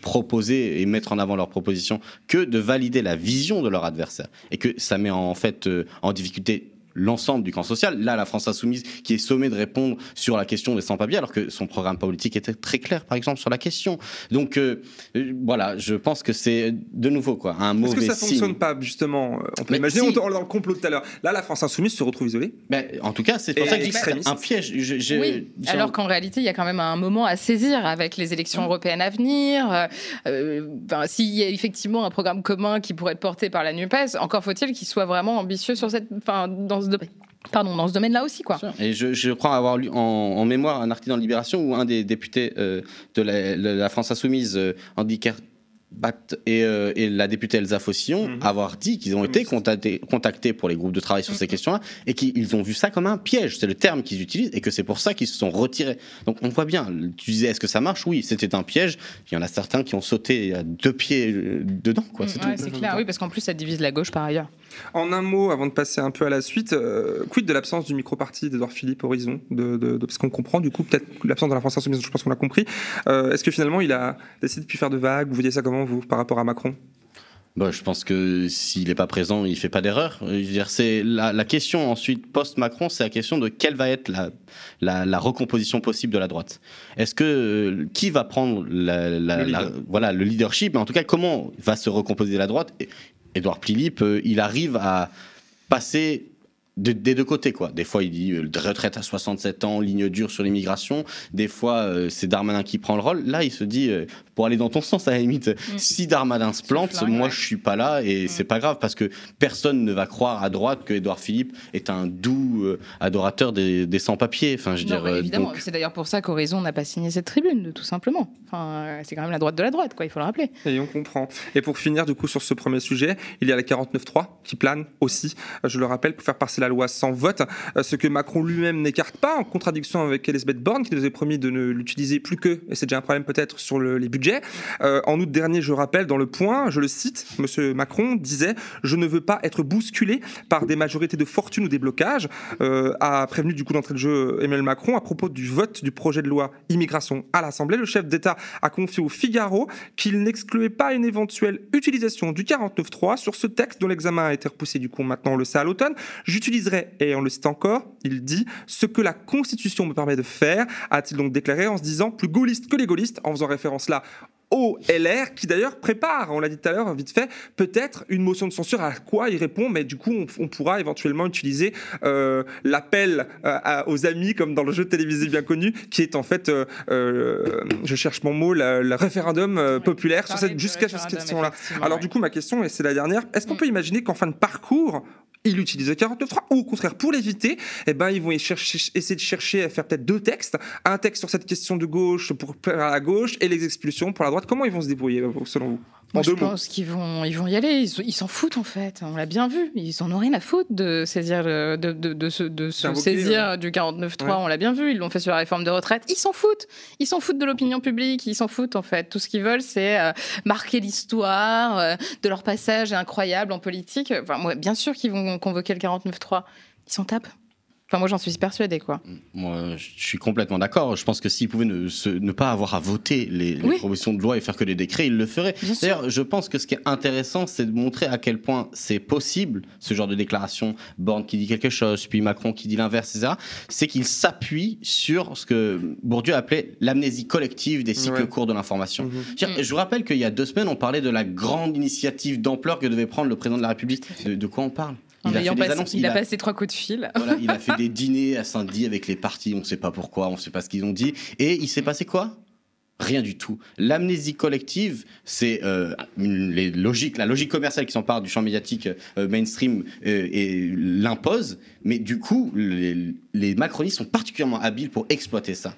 proposer et mettre en avant leurs propositions que de valider la vision de leur adversaire et que ça met en fait euh, en difficulté l'ensemble du camp social. Là, la France insoumise qui est sommée de répondre sur la question des sans-papiers, alors que son programme politique était très clair, par exemple, sur la question. Donc, euh, euh, voilà, je pense que c'est de nouveau quoi, un mauvais Est-ce que ça ne fonctionne pas, justement On peut imaginer, on dans le complot tout à l'heure. Là, la France insoumise se retrouve isolée. Ben, en tout cas, c'est pour ça que c'est un piège. oui, alors qu'en réalité, il y a quand même un moment à saisir avec les élections européennes à venir. Euh, ben, s'il y a effectivement un programme commun qui pourrait être porté par la NUPES, encore faut-il qu'il soit vraiment ambitieux sur cette, enfin, dans Pardon, dans ce domaine-là aussi, quoi. Et je, crois avoir lu en, mémoire un article dans Libération où un des députés euh, de, la, France Insoumise, euh, et, euh, et, la députée Elsa Fossillon mhm. avoir dit qu'ils ont été contactés, contactés, pour les groupes de travail sur ces mhm. questions-là et qu'ils ont vu ça comme un piège. C'est le terme qu'ils utilisent et que c'est pour ça qu'ils se sont retirés. Donc on voit bien. Tu disais est-ce que ça marche? Oui, c'était un piège. Il y en a certains qui ont sauté à deux pieds euh, dedans. Quoi. C'est ouais, clair. Oui, parce qu'en plus ça divise la gauche par ailleurs. En un mot, avant de passer un peu à la suite, euh, quid de l'absence du micro-parti d'Edouard Philippe Horizon de, de, de, Parce qu'on comprend du coup peut-être l'absence de la France Insoumise. Je pense qu'on l'a compris. est-ce que finalement il a décidé de plus faire de vagues? Vous voyez ça comment? Vous par rapport à Macron? Bah, je pense que s'il n'est pas présent, il fait pas d'erreur. C'est la, la, question ensuite post-Macron, c'est la question de quelle va être la, la, la recomposition possible de la droite. Est-ce que euh, qui va prendre le voilà le leadership? En tout cas, comment va se recomposer la droite? Édouard Philippe, euh, il arrive à passer des deux côtés quoi. Des fois il dit euh, retraite à 67 ans, ligne dure sur l'immigration. Des fois euh, c'est Darmanin qui prend le rôle. Là il se dit euh, pour aller dans ton sens à la limite, mm. si Darmanin se plante, moi je suis pas là et mm. c'est pas grave parce que personne ne va croire à droite que Édouard Philippe est un doux adorateur des, sans-papiers. Enfin je dire. évidemment, c'est d'ailleurs pour ça qu'Horizon n'a pas signé cette tribune, tout simplement. Enfin c'est quand même la droite de la droite quoi, il faut le rappeler. Et on comprend. Et pour finir du coup sur ce premier sujet, il y a la 49.3 qui plane aussi. Je le rappelle pour faire passer la loi sans vote, euh, ce que Macron lui-même n'écarte pas, en contradiction avec Elisabeth Borne, qui nous avait promis de ne l'utiliser plus que, et c'est déjà un problème peut-être, sur les budgets. Euh, en août dernier, je rappelle, dans le point, je le cite, M. Macron disait « Je ne veux pas être bousculé par des majorités de fortune ou des blocages euh, a prévenu du coup d'entrée de jeu Emmanuel Macron à propos du vote du projet de loi immigration à l'Assemblée. Le chef d'État a confié au Figaro qu'il n'excluait pas une éventuelle utilisation du 49.3 sur ce texte dont l'examen a été repoussé du coup maintenant le sait à l'automne. J'utilise et on le cite encore, il dit ce que la Constitution me permet de faire, a-t-il donc déclaré en se disant plus gaulliste que les gaullistes, en faisant référence là au LR, qui d'ailleurs prépare, on l'a dit tout à l'heure, vite fait, peut-être une motion de censure à quoi il répond, mais du coup, on, pourra éventuellement utiliser euh, l'appel euh, aux amis, comme dans le jeu télévisé bien connu, qui est en fait, euh, je cherche mon mot, le référendum populaire sur cette, jusqu'à cette question-là. Alors du coup, ma question, et c'est la dernière, est-ce qu'on mm. peut imaginer qu'en fin de parcours, il utilise le 49.3 ou au contraire pour l'éviter eh ben ils vont essayer de chercher à faire peut-être deux textes. Un texte sur cette question de gauche pour à la gauche et les expulsions pour la droite. Comment ils vont se débrouiller selon vous? Je pense qu'ils vont, ils vont y aller. Ils s'en foutent en fait. On l'a bien vu. Ils en ont rien à foutre de saisir, de, de, de, se, de se saisir du 49.3. On l'a bien vu. Ils l'ont fait sur la réforme de retraite. Ils s'en foutent. Ils s'en foutent de l'opinion publique. Ils s'en foutent en fait. Tout ce qu'ils veulent, c'est euh, marquer l'histoire euh, de leur passage incroyable en politique. Enfin, moi, bien sûr qu'ils vont convoquer le 49.3. Ils s'en tapent. Enfin, moi, j'en suis persuadé, quoi. Moi, je suis complètement d'accord. Je pense que s'ils pouvaient ne, ne, pas avoir à voter les, propositions de loi et faire que des décrets, ils le feraient. D'ailleurs, je pense que ce qui est intéressant, c'est de montrer à quel point c'est possible, ce genre de déclaration, Borne qui dit quelque chose, puis Macron qui dit l'inverse, etc. C'est qu'il s'appuie sur ce que Bourdieu appelait l'amnésie collective des cycles courts de l'information. Mhm. Je vous rappelle qu'il y a deux semaines, on parlait de la grande initiative d'ampleur que devait prendre le président de la République. de quoi on parle? Il a, fait il, a, passé trois coups de fil. il a fait des dîners à Saint-Denis avec les partis, on ne sait pas pourquoi, on ne sait pas ce qu'ils ont dit. Et il s'est passé quoi? Rien du tout. L'amnésie collective, c'est euh, les logiques, la logique commerciale qui s'empare du champ médiatique euh, mainstream euh, et l'impose. Mais du coup, les, les macronistes sont particulièrement habiles pour exploiter ça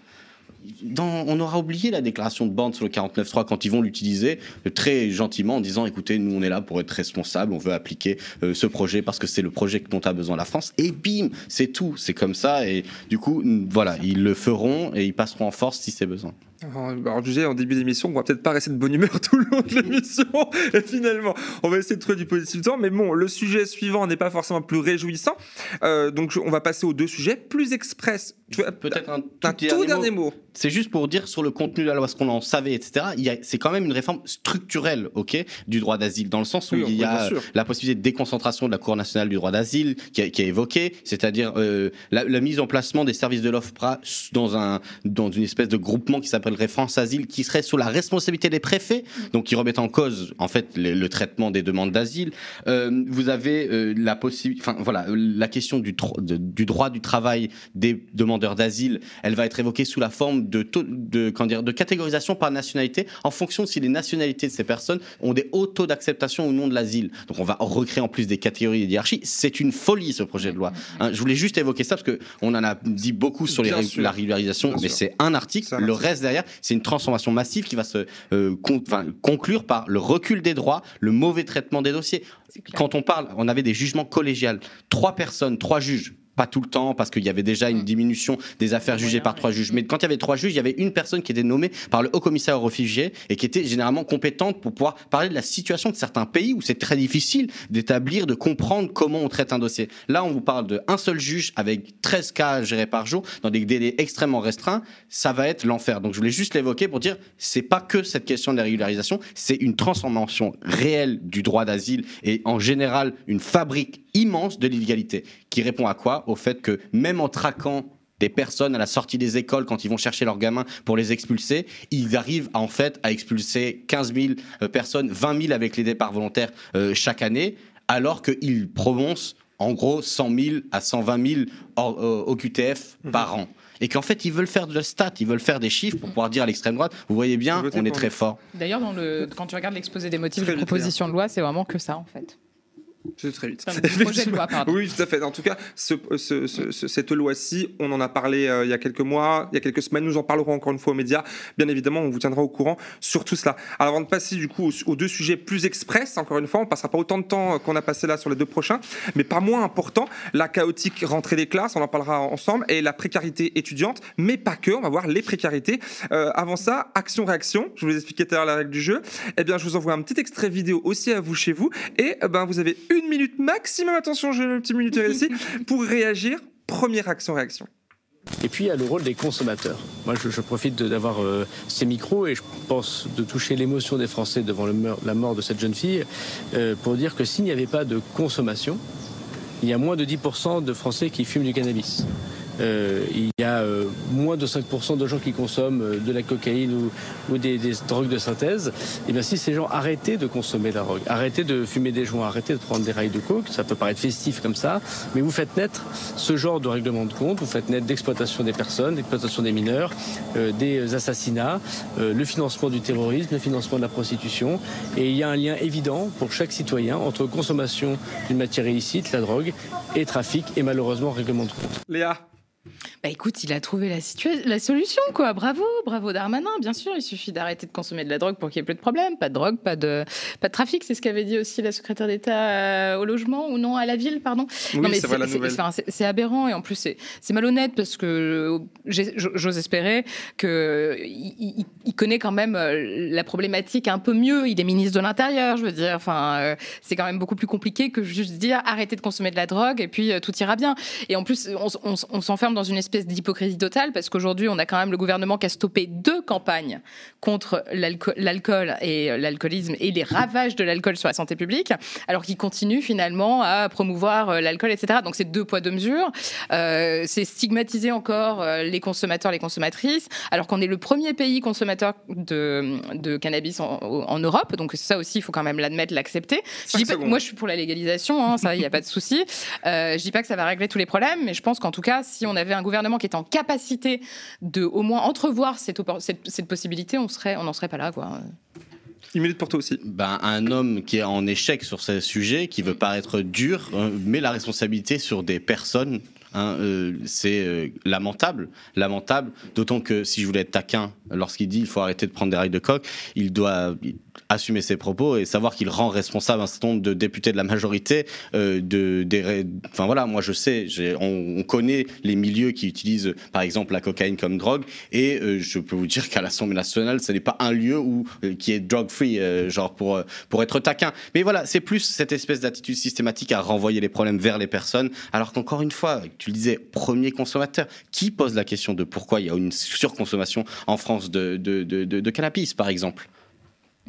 on aura oublié la déclaration de bande sur le 49.3 quand ils vont l'utiliser très gentiment en disant écoutez, nous on est là pour être responsables, on veut appliquer euh, ce projet parce que c'est le projet dont a besoin la France. Et bim, c'est tout, c'est comme ça. Et du coup, voilà, ils le feront et ils passeront en force si c'est besoin. Alors, je disais en début d'émission on va peut-être pas rester de bonne humeur tout le long de l'émission. Et finalement, on va essayer de trouver du positif temps. Mais bon, le sujet suivant n'est pas forcément plus réjouissant. Euh, donc, on va passer aux deux sujets plus express. Peut-être un, tout, dernier, mot. C'est juste pour dire sur le contenu de la loi, ce qu'on en savait, etc. C'est quand même une réforme structurelle, ok, du droit d'asile, dans le sens où il y a la possibilité de déconcentration de la Cour nationale du droit d'asile qui, est évoquée, c'est-à-dire euh, la, la, mise en placement des services de l'OFPRA dans un dans une espèce de groupement qui s'appelle France Asile qui serait sous la responsabilité des préfets, donc qui remettent en cause en fait le, traitement des demandes d'asile. Euh, vous avez euh, la possibilité, enfin voilà, la question du, du droit du travail des demandeurs d'asile, elle va être évoquée sous la forme de, de, comment dire, de catégorisation par nationalité en fonction de si les nationalités de ces personnes ont des hauts taux d'acceptation ou non de l'asile. Donc on va recréer en plus des catégories et des hiérarchies. C'est une folie ce projet de loi. Hein, je voulais juste évoquer ça parce que on en a dit beaucoup sur les, la régularisation, mais c'est un article. Le reste derrière, c'est une transformation massive qui va se euh, conclure par le recul des droits, le mauvais traitement des dossiers. Quand on parle, on avait des jugements collégiaux. Trois personnes, trois juges pas tout le temps parce qu'il y avait déjà une mm. diminution des affaires jugées par trois juges. Mais quand il y avait trois juges, il y avait une personne qui était nommée par le haut commissaire aux réfugiés et qui était généralement compétente pour pouvoir parler de la situation de certains pays où c'est très difficile d'établir, de comprendre comment on traite un dossier. Là, on vous parle d'un seul juge avec 13 cas gérés par jour dans des délais extrêmement restreints. Ça va être l'enfer. Donc je voulais juste l'évoquer pour dire c'est pas que cette question de la régularisation, c'est une transformation réelle du droit d'asile et en général une fabrique immense de l'illégalité qui répond à quoi? Au fait que même en traquant des personnes à la sortie des écoles quand ils vont chercher leurs gamins pour les expulser, ils arrivent en fait à expulser 15 000 euh, personnes, 20 000 avec les départs volontaires euh, chaque année, alors qu'ils prononcent en gros 100 000 à 120 000 au QTF par an. Et qu'en fait ils veulent faire de la stat, ils veulent faire des chiffres pour pouvoir dire à l'extrême droite, vous voyez bien, on est très fort. D'ailleurs, quand tu regardes l'exposé des motifs de proposition de loi, c'est vraiment que ça en fait. C'est très vite. projet de loi, pardon. Oui, tout à fait. En tout cas, ce, cette loi-ci, on en a parlé euh, il y a quelques mois, il y a quelques semaines. Nous en parlerons encore une fois aux médias. Bien évidemment, on vous tiendra au courant sur tout cela. Alors, avant de passer du coup aux, deux sujets plus express, encore une fois, on passera pas autant de temps qu'on a passé là sur les deux prochains, mais pas moins important, la chaotique rentrée des classes, on en parlera ensemble, et la précarité étudiante, mais pas que. On va voir les précarités. Euh, avant ça, action-réaction. Je vous expliqué tout à l'heure la règle du jeu. Eh bien, je vous envoie un petit extrait vidéo aussi à vous chez vous, et eh ben vous avez une minute maximum, attention, j'ai une petite minute ici, pour réagir. Première action-réaction. Et puis il y a le rôle des consommateurs. Moi je, profite d'avoir euh, ces micros et je pense de toucher l'émotion des Français devant le la mort de cette jeune fille euh, pour dire que s'il n'y avait pas de consommation, il y a moins de 10% de Français qui fument du cannabis. Euh, il y a euh, moins de 5% de gens qui consomment euh, de la cocaïne ou, des, drogues de synthèse. Et eh bien si ces gens arrêtaient de consommer de la drogue, arrêtaient de fumer des joints, arrêtaient de prendre des rails de coke, ça peut paraître festif comme ça, mais vous faites naître ce genre de règlement de compte, vous faites naître d'exploitation des personnes, d'exploitation des mineurs, des assassinats, le financement du terrorisme, le financement de la prostitution. Et il y a un lien évident pour chaque citoyen entre consommation d'une matière illicite, la drogue, et trafic, et malheureusement règlement de compte. Léa bah écoute, il a trouvé la, la solution, quoi. Bravo, bravo Darmanin, bien sûr. Il suffit d'arrêter de consommer de la drogue pour qu'il n'y ait plus de problème. Pas de drogue, pas de, pas de trafic. C'est ce qu'avait dit aussi la secrétaire d'État euh, au logement, ou non, à la ville, pardon. Oui, c'est aberrant et en plus, c'est malhonnête parce que j'ose espérer qu'il il, connaît quand même euh, la problématique un peu mieux. Il est ministre de l'Intérieur, je veux dire. Enfin, euh, c'est quand même beaucoup plus compliqué que juste dire arrêtez de consommer de la drogue et puis tout ira bien. Et en plus, on, on, on s'enferme dans une espèce d'hypocrisie totale parce qu'aujourd'hui, on a quand même le gouvernement qui a stoppé deux campagnes contre l'alcool et l'alcoolisme et les ravages de l'alcool sur la santé publique, alors qu'il continue finalement à promouvoir euh, l'alcool, etc. Donc c'est deux poids, deux mesures. Euh, c'est stigmatiser encore euh, les consommateurs, les consommatrices, alors qu'on est le premier pays consommateur de, de cannabis en, Europe. Donc ça aussi, il faut quand même l'admettre, l'accepter. Moi, je suis pour la légalisation, hein, ça, il n'y a pas de souci. Euh, je dis pas que ça va régler tous les problèmes, mais je pense qu'en tout cas, si on avait un gouvernement qui est en capacité de au moins entrevoir cette, cette, possibilité, on serait, on n'en serait pas là, quoi. Une minute pour toi aussi. Ben, un homme qui est en échec sur ce sujet, qui veut paraître dur, euh, met la responsabilité sur des personnes Hein, euh, c'est euh, lamentable, lamentable. D'autant que si je voulais être taquin, lorsqu'il dit il faut arrêter de prendre des rails de coq, il doit assumer ses propos et savoir qu'il rend responsable un certain nombre de députés de la majorité. Euh, de, des, enfin voilà, moi je sais, on, on, connaît les milieux qui utilisent par exemple la cocaïne comme drogue et je peux vous dire qu'à l'Assemblée nationale, ce n'est pas un lieu où qui est drug free, genre pour pour être taquin. Mais voilà, c'est plus cette espèce d'attitude systématique à renvoyer les problèmes vers les personnes, alors qu'encore une fois, tu le disais, premier consommateur. Qui pose la question de pourquoi il y a une surconsommation en France de, de, cannabis, par exemple?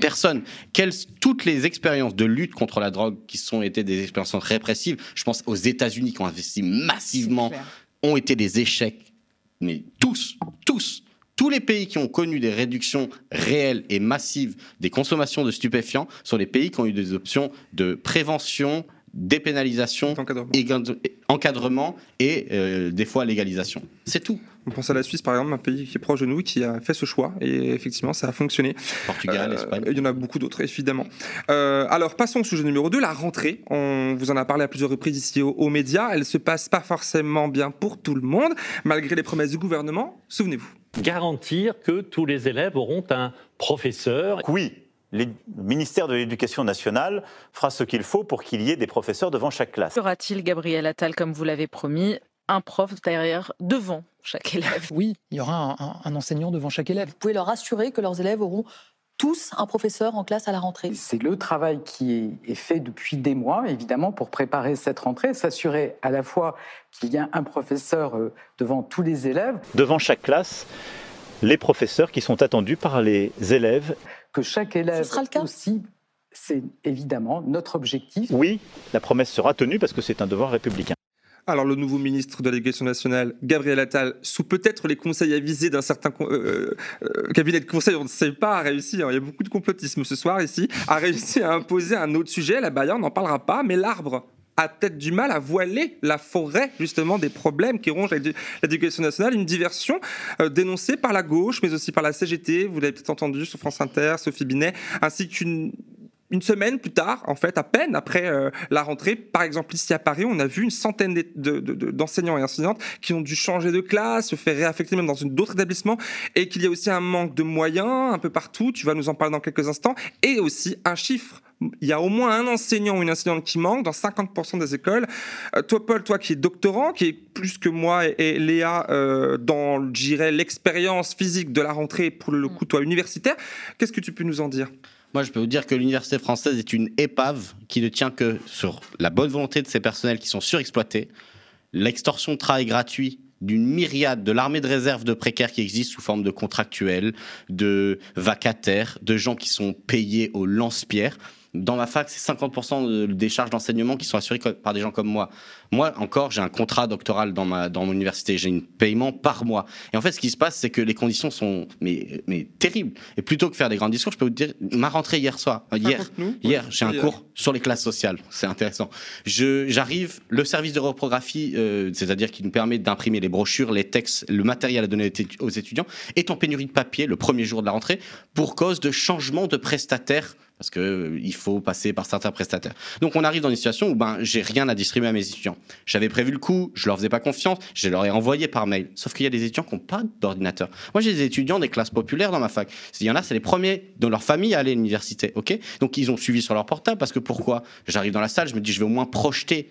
Personne. Quelles, toutes les expériences de lutte contre la drogue qui sont été des expériences répressives, je pense aux États-Unis qui ont investi massivement, ont été des échecs. Mais tous, tous, tous les pays qui ont connu des réductions réelles et massives des consommations de stupéfiants sont les pays qui ont eu des options de prévention dépénalisation, encadrement, et euh, des fois légalisation. C'est tout. On pense à la Suisse, par exemple, un pays qui est proche de nous, qui a fait ce choix, et effectivement, ça a fonctionné. Portugal, euh, Espagne. Il y en a beaucoup d'autres, évidemment. Euh, alors, passons au sujet numéro 2, la rentrée. On vous en a parlé à plusieurs reprises ici aux, médias. Elle se passe pas forcément bien pour tout le monde, malgré les promesses du gouvernement. Souvenez-vous. Garantir que tous les élèves auront un professeur. Oui, le ministère de l'Éducation nationale fera ce qu'il faut pour qu'il y ait des professeurs devant chaque classe. Sera-t-il, Gabriel Attal, comme vous l'avez promis, un prof derrière, devant chaque élève? Oui, il y aura un, enseignant devant chaque élève. Vous pouvez leur assurer que leurs élèves auront tous un professeur en classe à la rentrée. C'est le travail qui est fait depuis des mois, évidemment, pour préparer cette rentrée, s'assurer à la fois qu'il y a un professeur euh, devant tous les élèves. Devant chaque classe, les professeurs qui sont attendus par les élèves que chaque élève sera le cas aussi c'est évidemment notre objectif. Oui, la promesse sera tenue parce que c'est un devoir républicain. Alors le nouveau ministre de l'Éducation nationale, Gabriel Attal, sous peut-être les conseils avisés d'un certain euh, euh, cabinet de conseil, on ne sait pas, a réussi, hein, il y a beaucoup de complotisme ce soir ici, a réussi à imposer un autre sujet, la Bayern n'en parlera pas, mais l'arbre a peut-être du mal à voiler la forêt justement des problèmes qui rongent l'éducation nationale, une diversion euh, dénoncée par la gauche, mais aussi par la CGT, vous l'avez peut-être entendu sur France Inter, Sophie Binet, ainsi qu'une une semaine plus tard, en fait, à peine après euh, la rentrée, par exemple ici à Paris, on a vu une centaine d'enseignants et enseignantes qui ont dû changer de classe, se faire réaffecter même dans d'autres établissements, et qu'il y a aussi un manque de moyens un peu partout. Tu vas nous en parler dans quelques instants, et aussi un chiffre. Il y a au moins un enseignant ou une enseignante qui manque dans 50% des écoles. Euh, toi, Paul, toi qui es doctorant, qui est plus que moi et, Léa euh, dans, l'expérience physique de la rentrée, pour le coup, toi, universitaire, qu'est-ce que tu peux nous en dire? Moi, je peux vous dire que l'université française est une épave qui ne tient que sur la bonne volonté de ses personnels qui sont surexploités, l'extorsion de travail gratuit d'une myriade de l'armée de réserve de précaires qui existe sous forme de contractuels, de vacataires, de gens qui sont payés au lance-pierre. Dans ma fac, c'est 50% des charges d'enseignement qui sont assurées par des gens comme moi. Moi, encore, j'ai un contrat doctoral dans, ma, dans mon université. J'ai un paiement par mois. Et en fait, ce qui se passe, c'est que les conditions sont mais, mais terribles. Et plutôt que faire des grands discours, je peux vous dire, ma rentrée hier soir, hier, hier, j'ai un cours sur les classes sociales. C'est intéressant. J'arrive, le service de reprographie, euh, c'est-à-dire qui nous permet d'imprimer les brochures, les textes, le matériel à donner aux étudiants, est en pénurie de papier le premier jour de la rentrée pour cause de changement de prestataire parce qu'il euh, faut passer par certains prestataires. Donc on arrive dans une situation où ben j'ai rien à distribuer à mes étudiants. J'avais prévu le coup, je leur faisais pas confiance, je leur ai envoyé par mail. Sauf qu'il y a des étudiants qui n'ont pas d'ordinateur. Moi j'ai des étudiants des classes populaires dans ma fac. Il y en a, c'est les premiers de leur famille à aller à l'université, ok? Donc ils ont suivi sur leur portable parce que pourquoi? J'arrive dans la salle, je me dis je vais au moins projeter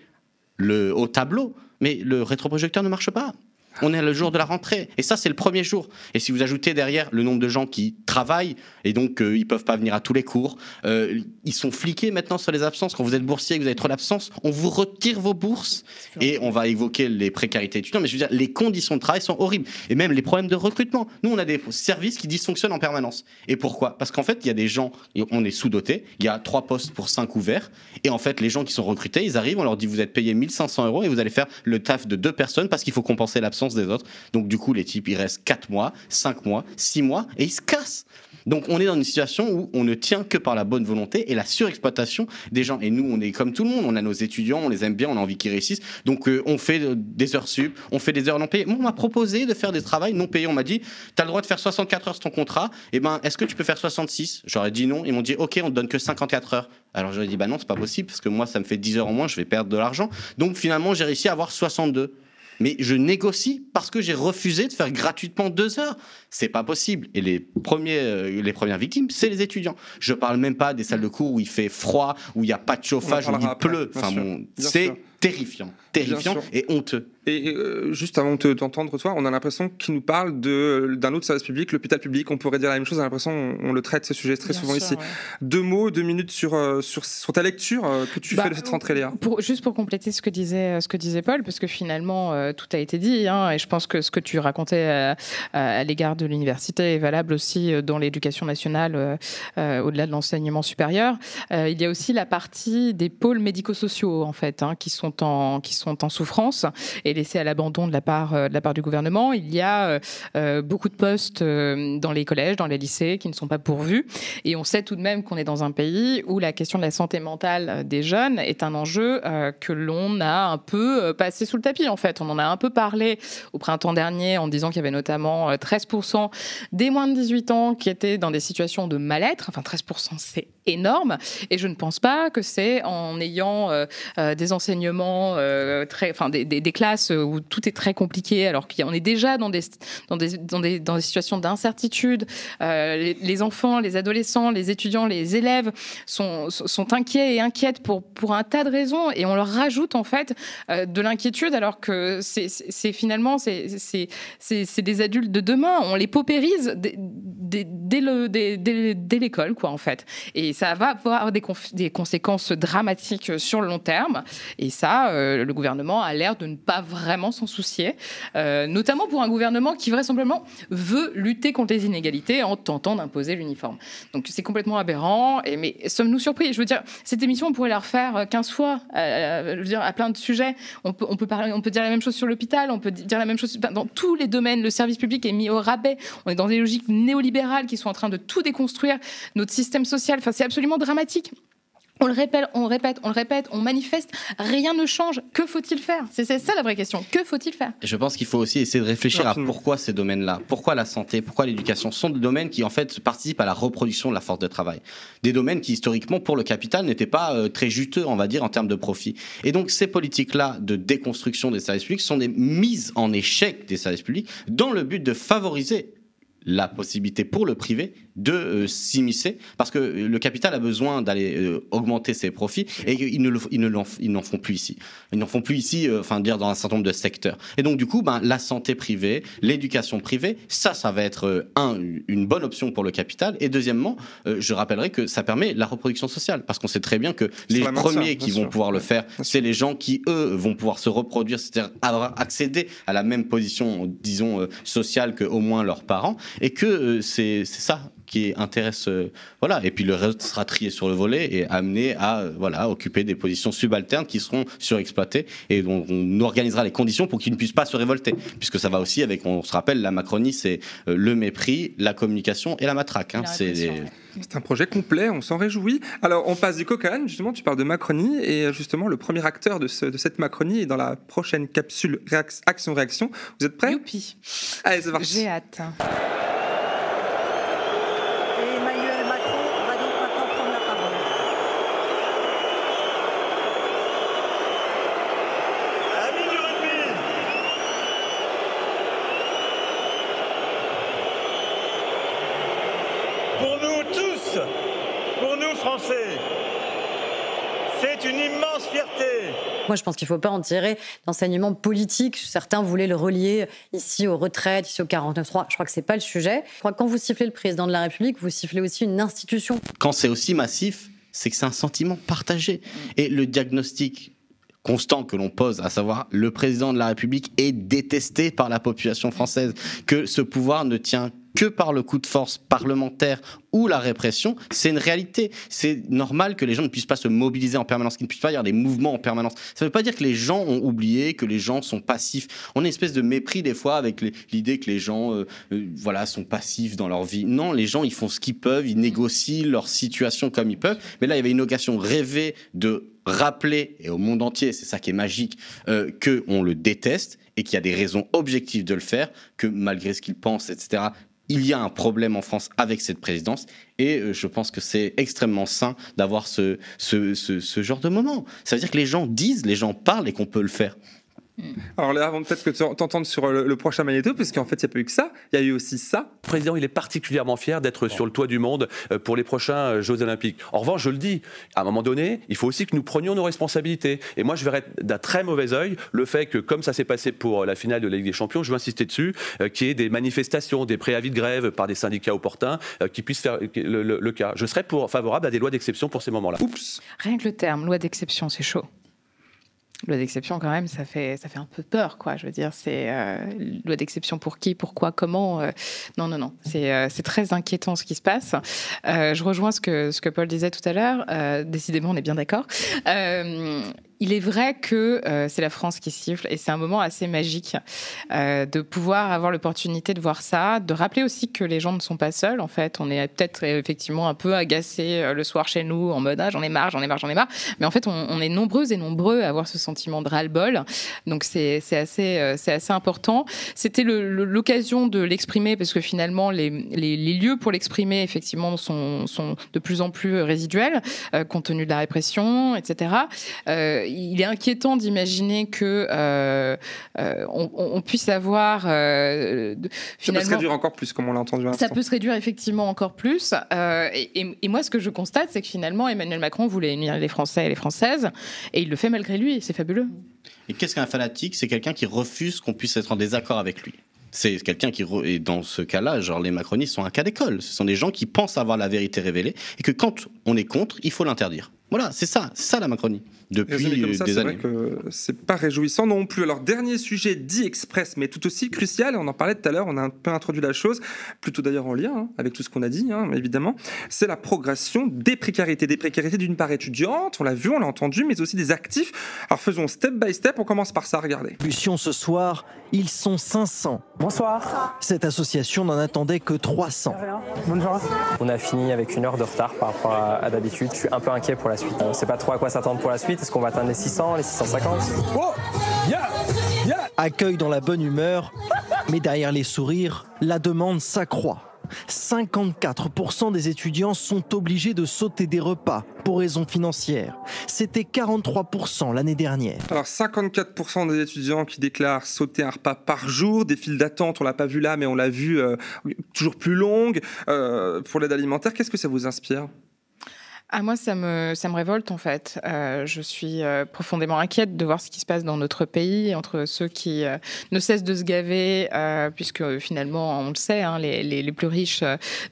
le au tableau, mais le rétroprojecteur ne marche pas. On est le jour de la rentrée. Et ça, c'est le premier jour. Et si vous ajoutez derrière le nombre de gens qui travaillent, et donc ils euh, ils peuvent pas venir à tous les cours, euh, ils sont fliqués maintenant sur les absences. Quand vous êtes boursier et que vous avez trop d'absences, on vous retire vos bourses. Et on va évoquer les précarités étudiantes. Mais je veux dire, les conditions de travail sont horribles. Et même les problèmes de recrutement. Nous, on a des services qui dysfonctionnent en permanence. Et pourquoi? Parce qu'en fait, il y a des gens, on est sous-dotés, il y a trois postes pour cinq ouverts. Et en fait, les gens qui sont recrutés, ils arrivent, on leur dit, vous êtes payé 1500 euros et vous allez faire le taf de deux personnes parce qu'il faut compenser l'absence des autres. Donc du coup, les types, ils restent 4 mois, 5 mois, 6 mois, et ils se cassent. Donc on est dans une situation où on ne tient que par la bonne volonté et la surexploitation des gens. Et nous, on est comme tout le monde, on a nos étudiants, on les aime bien, on a envie qu'ils réussissent. Donc euh, on fait des heures sup, on fait des heures non payées. Moi, on m'a proposé de faire des travails non payés. On m'a dit, tu as le droit de faire 64 heures sur ton contrat. Et eh ben, est-ce que tu peux faire 66 J'aurais dit non. Ils m'ont dit, ok, on te donne que 54 heures. Alors j'aurais dit, bah non, c'est pas possible parce que moi, ça me fait 10 heures en moins, je vais perdre de l'argent. Donc finalement, j'ai réussi à avoir 62 mais je négocie parce que j'ai refusé de faire gratuitement deux heures. C'est pas possible. Et les, premiers, euh, les premières victimes, c'est les étudiants. Je parle même pas des salles de cours où il fait froid, où il n'y a pas de chauffage, où il pleut. Enfin bon, c'est terrifiant, terrifiant et honteux. Et euh, juste avant de t'entendre, toi, on a l'impression qu'il nous parle d'un autre service public, l'hôpital public. On pourrait dire la même chose. On a l'impression on, le traite ce sujet très souvent ici. Deux mots, deux minutes sur, euh, sur, sur ta lecture euh, que tu bah, fais de cette rentrée, Léa. Pour, juste pour compléter ce que disait, ce que disait Paul, parce que finalement, tout a été dit. Hein, et je pense que ce que tu racontais à, l'égard de l'université est valable aussi dans l'éducation nationale, au-delà de l'enseignement supérieur. il y a aussi la partie des pôles médico-sociaux, en fait, hein, qui, sont en, qui sont en souffrance. Et laissé à l'abandon de la part euh, de la part du gouvernement. Il y a euh, euh, beaucoup de postes dans les collèges, dans les lycées qui ne sont pas pourvus. Et on sait tout de même qu'on est dans un pays où la question de la santé mentale des jeunes est un enjeu que l'on a un peu passé sous le tapis. En fait, on en a un peu parlé au printemps dernier en disant qu'il y avait notamment 13% des moins de 18 ans qui étaient dans des situations de mal-être. Enfin, 13%, c'est énorme. Et je ne pense pas que c'est en ayant des enseignements très, enfin, des, des classes où tout est très compliqué, alors qu'on est déjà dans des, dans des, dans des, dans des situations d'incertitude. Euh, les, enfants, les adolescents, les étudiants, les élèves sont, sont inquiets et inquiètes pour, pour un tas de raisons et on leur rajoute en fait euh, de l'inquiétude alors que c'est finalement c'est des adultes de demain. On les paupérise dès, dès l'école, quoi, en fait. Ça va avoir des, conséquences dramatiques sur le long terme. Et ça, euh, le gouvernement a l'air de ne pas vraiment s'en soucier, euh, notamment pour un gouvernement qui vraisemblablement veut lutter contre les inégalités en tentant d'imposer l'uniforme. Donc c'est complètement aberrant. Mais sommes-nous surpris? Je veux dire, cette émission, on pourrait la refaire 15 fois, euh, à plein de sujets. On peut, dire la même chose sur l'hôpital, on peut dire la même chose dans tous les domaines. Le service public est mis au rabais. On est dans des logiques néolibérales qui sont en train de tout déconstruire, notre système social. Absolument dramatique. On le répète, on le répète, on le répète, on manifeste, rien ne change. Que faut-il faire? C'est ça la vraie question. Que faut-il faire? Je pense qu'il faut aussi essayer de réfléchir à pourquoi ces domaines-là, pourquoi la santé, pourquoi l'éducation sont des domaines qui en fait participent à la reproduction de la force de travail. Des domaines qui historiquement pour le capital n'étaient pas euh, très juteux, on va dire, en termes de profit. Et donc ces politiques-là de déconstruction des services publics sont des mises en échec des services publics dans le but de favoriser la possibilité pour le privé de euh, s'immiscer parce que le capital a besoin d'aller euh, augmenter ses profits et ils ne ils ne n'en font plus ici. Ils n'en font plus ici, euh, enfin dire dans un certain nombre de secteurs. Et donc du coup, ben la santé privée, l'éducation privée, ça, ça va être un une bonne option pour le capital. Et deuxièmement, je rappellerai que ça permet la reproduction sociale parce qu'on sait très bien que les premiers qui vont pouvoir le faire, c'est les gens qui eux vont pouvoir se reproduire, c'est-à-dire accéder à la même position, disons sociale que au moins leurs parents, et que c'est ça qui intéresse. Euh, voilà. Et puis le reste sera trié sur le volet et amené à euh, voilà, occuper des positions subalternes qui seront surexploitées et dont on organisera les conditions pour qu'ils ne puissent pas se révolter. Puisque ça va aussi avec, on se rappelle, la Macronie, c'est euh, le mépris, la communication et la matraque. Hein. C'est un projet complet, on s'en réjouit. Alors, on passe du Cocan, justement, tu parles de Macronie, et justement, le premier acteur de, de cette Macronie est dans la prochaine capsule Action-Réaction. Vous êtes prêts? Youpi Allez, c'est parti. J'ai hâte. C'est une immense fierté. Moi, je pense qu'il ne faut pas en tirer d'enseignement politique. Certains voulaient le relier ici aux retraites, ici au 49.3. Je crois que ce n'est pas le sujet. Je crois que quand vous sifflez le président de la République, vous sifflez aussi une institution. Quand c'est aussi massif, c'est que c'est un sentiment partagé. Et le diagnostic constant que l'on pose, à savoir le président de la République est détesté par la population française, que ce pouvoir ne tient que par le coup de force parlementaire ou la répression, c'est une réalité. C'est normal que les gens ne puissent pas se mobiliser en permanence, qu'il ne puisse pas y avoir des mouvements en permanence. Ça ne veut pas dire que les gens ont oublié, que les gens sont passifs. On a une espèce de mépris des fois avec l'idée que les gens euh, euh, voilà, sont passifs dans leur vie. Non, les gens, ils font ce qu'ils peuvent, ils négocient leur situation comme ils peuvent. Mais là, il y avait une occasion rêvée de rappeler, et au monde entier, c'est ça qui est magique, euh, qu'on le déteste et qu'il y a des raisons objectives de le faire, que malgré ce qu'ils pensent, etc., il y a un problème en France avec cette présidence et euh, je pense que c'est extrêmement sain d'avoir ce, ce, ce, genre de moment. Ça veut dire que les gens disent, les gens parlent et qu'on peut le faire. Mm. Alors là, avant peut-être que tu t'entendes sur le, prochain magnéto, parce qu'en fait, il n'y a pas eu que ça, il y a eu aussi ça. Le président, il est particulièrement fier d'être sur le toit du monde euh, pour les prochains euh, Jeux Olympiques. En revanche, je le dis, à un moment donné, il faut aussi que nous prenions nos responsabilités. Et moi, je verrais d'un très mauvais œil le fait que, comme ça s'est passé pour la finale de la Ligue des Champions, je veux insister dessus, euh, qu'il y ait des manifestations, des préavis de grève par des syndicats opportuns qui puissent faire le, cas. Je serais pour, favorable à des lois d'exception pour ces moments-là. Oups Rien que le terme, loi d'exception, c'est chaud loi d'exception quand même, ça fait ça fait un peu peur, quoi. Je veux dire, c'est euh, loi d'exception pour qui, pourquoi, comment. Euh, non, non, non. C'est euh, c'est très inquiétant ce qui se passe. je rejoins ce que ce que Paul disait tout à l'heure. décidément, on est bien d'accord il est vrai que euh, c'est la France qui siffle et c'est un moment assez magique euh, de pouvoir avoir l'opportunité de voir ça, de rappeler aussi que les gens ne sont pas seuls. En fait, on est peut-être effectivement un peu agacés euh, le soir chez nous en mode ah, j'en ai marre, j'en ai marre, j'en ai marre. Mais en fait, on, est nombreux et nombreux à avoir ce sentiment de ras-le-bol. Donc c'est assez, important. C'était l'occasion de l'exprimer parce que finalement, les, lieux pour l'exprimer, effectivement, sont de plus en plus résiduels compte tenu de la répression, etc il est inquiétant d'imaginer que euh, euh, on, puisse avoir euh, ça peut se réduire encore plus, comme on l'a entendu. Ça peut se réduire effectivement encore plus. Et, moi, ce que je constate, c'est que finalement, Emmanuel Macron voulait unir les Français et les Françaises, et il le fait malgré lui. C'est fabuleux. Et qu'est-ce qu'un fanatique? C'est quelqu'un qui refuse qu'on puisse être en désaccord avec lui. C'est quelqu'un qui, et dans ce cas-là, genre les macronistes sont un cas d'école. Ce sont des gens qui pensent avoir la vérité révélée et que quand on est contre, il faut l'interdire. Voilà, c'est ça, c'est ça la Macronie depuis comme ça, des années. C'est vrai que c'est pas réjouissant non plus. Alors dernier sujet dit express, mais tout aussi crucial. On en parlait tout à l'heure. On a un peu introduit la chose, plutôt d'ailleurs en lien hein, avec tout ce qu'on a dit, hein, évidemment. C'est la progression des précarités, des précarités d'une part étudiante. On l'a vu, on l'a entendu, mais aussi des actifs. Alors faisons step by step. On commence par ça. Regardez. Ce soir, ils sont 500. Bonsoir. Cette association n'en attendait que 300. Bonjour. On a fini avec une heure de retard par rapport à, d'habitude. Je suis un peu inquiet pour la suite. On ne sait pas trop à quoi s'attendre pour la suite. Est-ce qu'on va atteindre les 600, les 650 oh Accueil dans la bonne humeur, mais derrière les sourires, la demande s'accroît. 54% des étudiants sont obligés de sauter des repas pour raisons financières. C'était 43% l'année dernière. Alors 54% des étudiants qui déclarent sauter un repas par jour, des files d'attente, on l'a pas vu là, mais on l'a vu euh, toujours plus longues euh, pour l'aide alimentaire. Qu'est-ce que ça vous inspire? Ah, moi, ça me, ça me révolte en fait. Euh, je suis euh, profondément inquiète de voir ce qui se passe dans notre pays, entre ceux qui euh, ne cessent de se gaver, puisque finalement, on le sait, hein, les, les, les, plus riches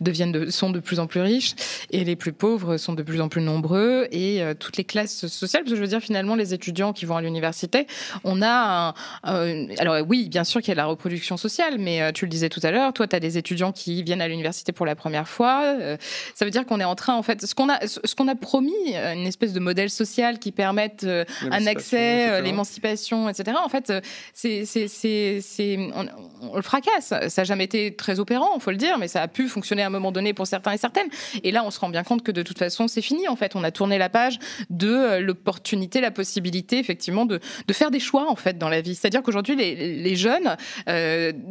deviennent de, sont de plus en plus riches, et les plus pauvres sont de plus en plus nombreux, et toutes les classes sociales, parce que je veux dire, finalement, les étudiants qui vont à l'université, on a un, Alors oui, bien sûr qu'il y a la reproduction sociale, mais tu le disais tout à l'heure, toi, tu as des étudiants qui viennent à l'université pour la première fois. ça veut dire qu'on est en train, en fait, ce qu'on a ce qu'on a promis, euh, une espèce de modèle social qui permette euh, un accès, euh, l'émancipation, etc. En fait, c'est, on, le fracasse. Ça n'a jamais été très opérant, il faut le dire, mais ça a pu fonctionner à un moment donné pour certains et certaines. Et là, on se rend bien compte que de toute façon, c'est fini. En fait, on a tourné la page de l'opportunité, la possibilité, effectivement, de, de, faire des choix en fait dans la vie. C'est-à-dire qu'aujourd'hui, les, les, jeunes,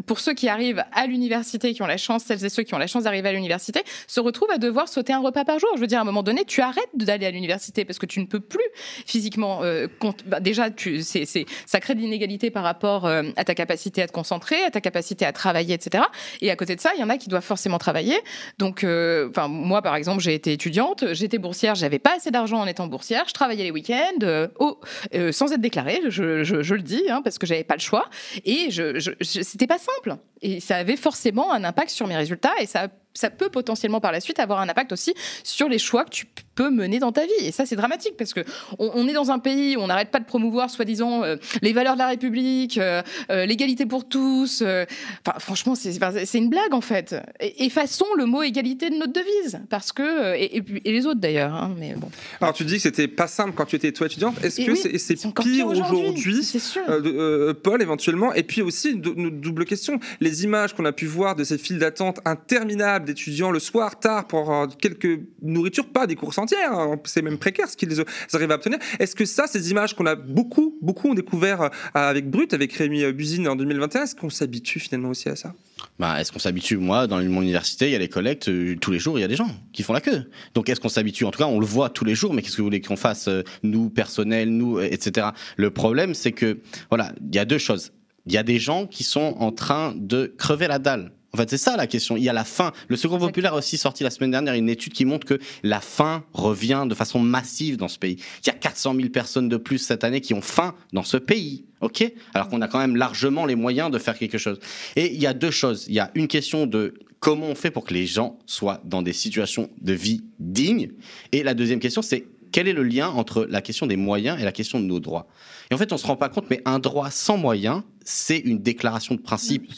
pour ceux qui arrivent à l'université, qui ont la chance, celles et ceux qui ont la chance d'arriver à l'université, se retrouvent à devoir sauter un repas par jour. Je veux dire, à un moment donné, tu arrêtes d'aller à l'université parce que tu ne peux plus physiquement. Euh, bah, déjà, ça crée de l'inégalité par rapport euh, à ta capacité à te concentrer, à ta capacité à travailler, etc. Et à côté de ça, il y en a qui doivent forcément travailler. Donc, euh, moi, par exemple, j'ai été étudiante, j'étais boursière, j'avais pas assez d'argent en étant boursière, je travaillais les week-ends, sans être déclarée, je, le dis, hein, parce que j'avais pas le choix. Et je, je, c'était pas simple. Et ça avait forcément un impact sur mes résultats et ça ça peut potentiellement par la suite avoir un impact aussi sur les choix que tu peut mener dans ta vie. Et ça, c'est dramatique parce que on, est dans un pays où on n'arrête pas de promouvoir, soi-disant, euh, les valeurs de la République, euh, euh, l'égalité pour tous. Enfin, franchement, c'est une blague en fait. effaçons le mot égalité de notre devise parce que et, les autres d'ailleurs. Hein, mais bon. Alors tu dis que c'était pas simple quand tu étais toi étudiante. Est-ce que c'est pire aujourd'hui, Paul éventuellement? Et puis aussi une double question. Les images qu'on a pu voir de ces files d'attente interminables d'étudiants le soir tard pour quelques nourritures, pas des courses Hein, c'est même précaire ce qu'ils arrivent à obtenir. Est-ce que ça, ces images qu'on a beaucoup, beaucoup ont découvert euh, avec Brut, avec Rémi euh, Buzine en 2021, est-ce qu'on s'habitue finalement aussi à ça? Bah, Est-ce qu'on s'habitue? Moi, dans mon université, il y a les collectes, euh, tous les jours, il y a des gens qui font la queue. Donc est-ce qu'on s'habitue? En tout cas, on le voit tous les jours, mais qu'est-ce que vous voulez qu'on fasse, nous, personnel, nous, etc. Le problème, c'est que, voilà, il y a deux choses. Il y a des gens qui sont en train de crever la dalle en fait, c'est ça la question. Il y a la faim. Le Secours populaire a aussi sorti la semaine dernière une étude qui montre que la faim revient de façon massive dans ce pays. Il y a 400 000 personnes de plus cette année qui ont faim dans ce pays. OK? Alors qu'on a quand même largement les moyens de faire quelque chose. Et il y a deux choses. Il y a une question de comment on fait pour que les gens soient dans des situations de vie dignes. Et la deuxième question, c'est quel est le lien entre la question des moyens et la question de nos droits? Et en fait, on ne se rend pas compte, mais un droit sans moyens, c'est une déclaration de principe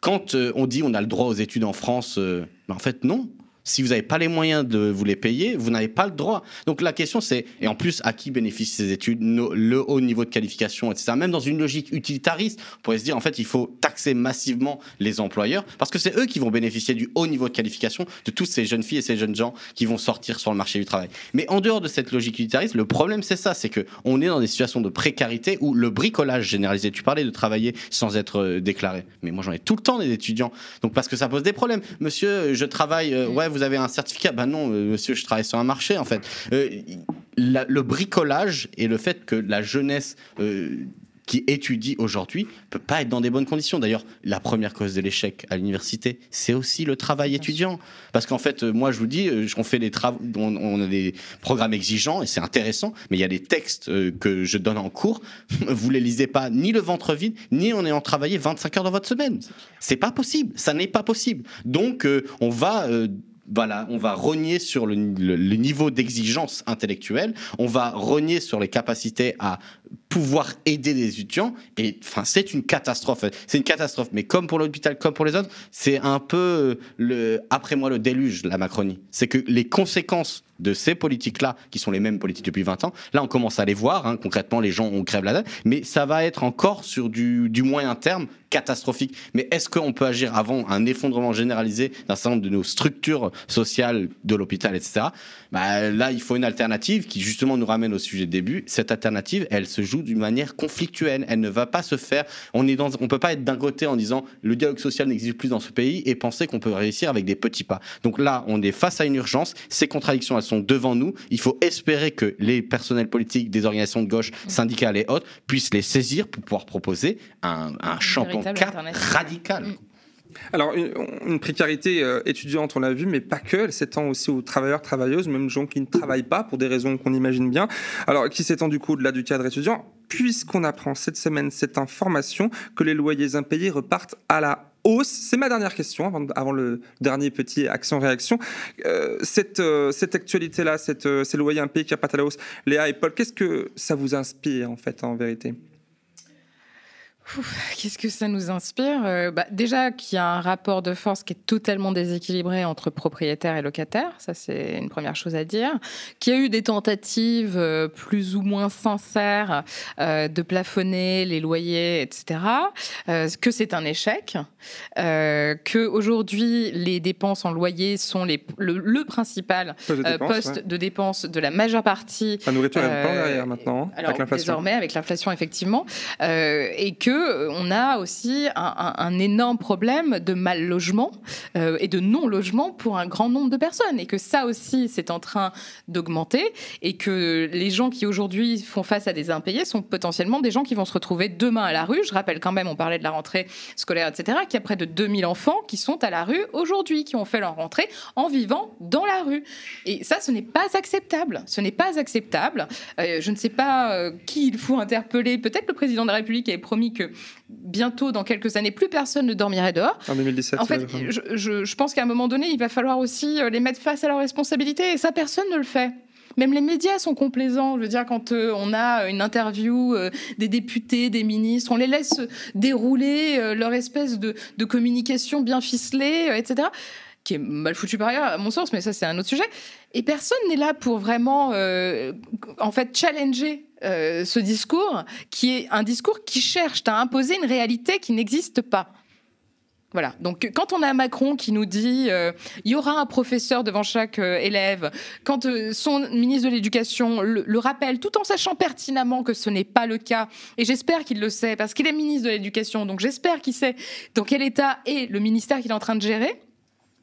quand euh, on dit on a le droit aux études en France, euh, ben, en fait non. Si vous n'avez pas les moyens de vous les payer, vous n'avez pas le droit. Donc la question c'est, et en plus, à qui bénéficient ces études, le haut niveau de qualification, etc. Même dans une logique utilitariste, on pourrait se dire, en fait, il faut taxer massivement les employeurs, parce que c'est eux qui vont bénéficier du haut niveau de qualification de toutes ces jeunes filles et ces jeunes gens qui vont sortir sur le marché du travail. Mais en dehors de cette logique utilitariste, le problème c'est ça, c'est que on est dans des situations de précarité où le bricolage généralisé, tu parlais de travailler sans être euh, déclaré, mais moi j'en ai tout le temps des étudiants, donc parce que ça pose des problèmes. Monsieur, je travaille, euh, ouais, vous avez un certificat Ben non, euh, monsieur, je travaille sur un marché, en fait. Euh, le bricolage et le fait que la jeunesse euh, qui étudie aujourd'hui peut pas être dans des bonnes conditions. D'ailleurs, la première cause de l'échec à l'université, c'est aussi le travail étudiant. Parce qu'en fait, moi, je vous dis, on fait des travaux, on, a des programmes exigeants et c'est intéressant, mais il y a des textes que je donne en cours, vous les lisez pas ni le ventre vide, ni en ayant travaillé 25 heures dans votre semaine. C'est pas possible, ça n'est pas possible. Donc, on va voilà, on va rogner sur le, niveau d'exigence intellectuelle, on va rogner sur les capacités à pouvoir aider les étudiants. Et enfin, c'est une catastrophe. C'est une catastrophe. Mais comme pour l'hôpital, comme pour les autres, c'est un peu le après moi le déluge, la Macronie. C'est que les conséquences de ces politiques-là, qui sont les mêmes politiques depuis 20 ans, là on commence à les voir, hein, concrètement les gens ont crève la date, mais ça va être encore sur du, du moyen terme catastrophique. Mais est-ce qu'on peut agir avant un effondrement généralisé d'un certain nombre de nos structures sociales de l'hôpital, etc. Bah, là, il faut une alternative qui justement nous ramène au sujet de début. Cette alternative, elle se joue d'une manière conflictuelle. Elle ne va pas se faire. On est dans, on peut pas être d'un côté en disant le dialogue social n'existe plus dans ce pays et penser qu'on peut réussir avec des petits pas. Donc là, on est face à une urgence. Ces contradictions, elles sont devant nous. Il faut espérer que les personnels politiques des organisations de gauche, syndicales et autres, puissent les saisir pour pouvoir proposer un, un champ radical. Alors, une, précarité euh, étudiante, on l'a vu, mais pas que. Elle s'étend aussi aux travailleurs, travailleuses, même gens qui ne travaillent pas pour des raisons qu'on imagine bien. Alors, qui s'étend du coup au-delà du cadre étudiant, puisqu'on apprend cette semaine cette information que les loyers impayés repartent à la hausse. C'est ma dernière question avant, le dernier petit action-réaction. Euh, cette, euh, cette actualité-là, ces loyers impayés qui repartent à la hausse, Léa et Paul, qu'est-ce que ça vous inspire en fait, en vérité? Qu'est-ce que ça nous inspire euh, bah, Déjà qu'il y a un rapport de force qui est totalement déséquilibré entre propriétaires et locataires, ça c'est une première chose à dire. Qu'il y a eu des tentatives euh, plus ou moins sincères euh, de plafonner les loyers, etc. que c'est un échec. que aujourd'hui les dépenses en loyer sont les, le, principal poste de dépenses de la majeure partie. La nourriture est pas derrière maintenant, alors, avec l'inflation. Désormais avec l'inflation effectivement, et que euh, on a aussi un, énorme problème de mal logement euh, et de non logement pour un grand nombre de personnes et que ça aussi c'est en train d'augmenter et que les gens qui aujourd'hui font face à des impayés sont potentiellement des gens qui vont se retrouver demain à la rue. Je rappelle quand même, on parlait de la rentrée scolaire, etc., qu'il y a près de 2000 enfants qui sont à la rue aujourd'hui, qui ont fait leur rentrée en vivant dans la rue. Et ça, ce n'est pas acceptable. Ce n'est pas acceptable. Euh, je ne sais pas qui il faut interpeller. Peut-être le président de la République avait promis que bientôt, dans quelques années, plus personne ne dormirait dehors. En 2017. En fait, je, pense qu'à un moment donné, il va falloir aussi euh, les mettre face à leurs responsabilités. Et ça, personne ne le fait. même les médias sont complaisants. Je veux dire, quand on a une interview des députés, des ministres, on les laisse dérouler leur espèce de, de communication bien ficelée, etc qui est mal foutu par ailleurs, à mon sens, mais ça, c'est un autre sujet. Et personne n'est là pour vraiment, euh, en fait, challenger euh, ce discours, qui est un discours qui cherche à imposer une réalité qui n'existe pas. Voilà. Donc, quand on a Macron qui nous dit euh, il y aura un professeur devant chaque élève, quand son ministre de l'Éducation le, le, rappelle, tout en sachant pertinemment que ce n'est pas le cas, et j'espère qu'il le sait parce qu'il est ministre de l'Éducation, donc j'espère qu'il sait dans quel état est le ministère qu'il est en train de gérer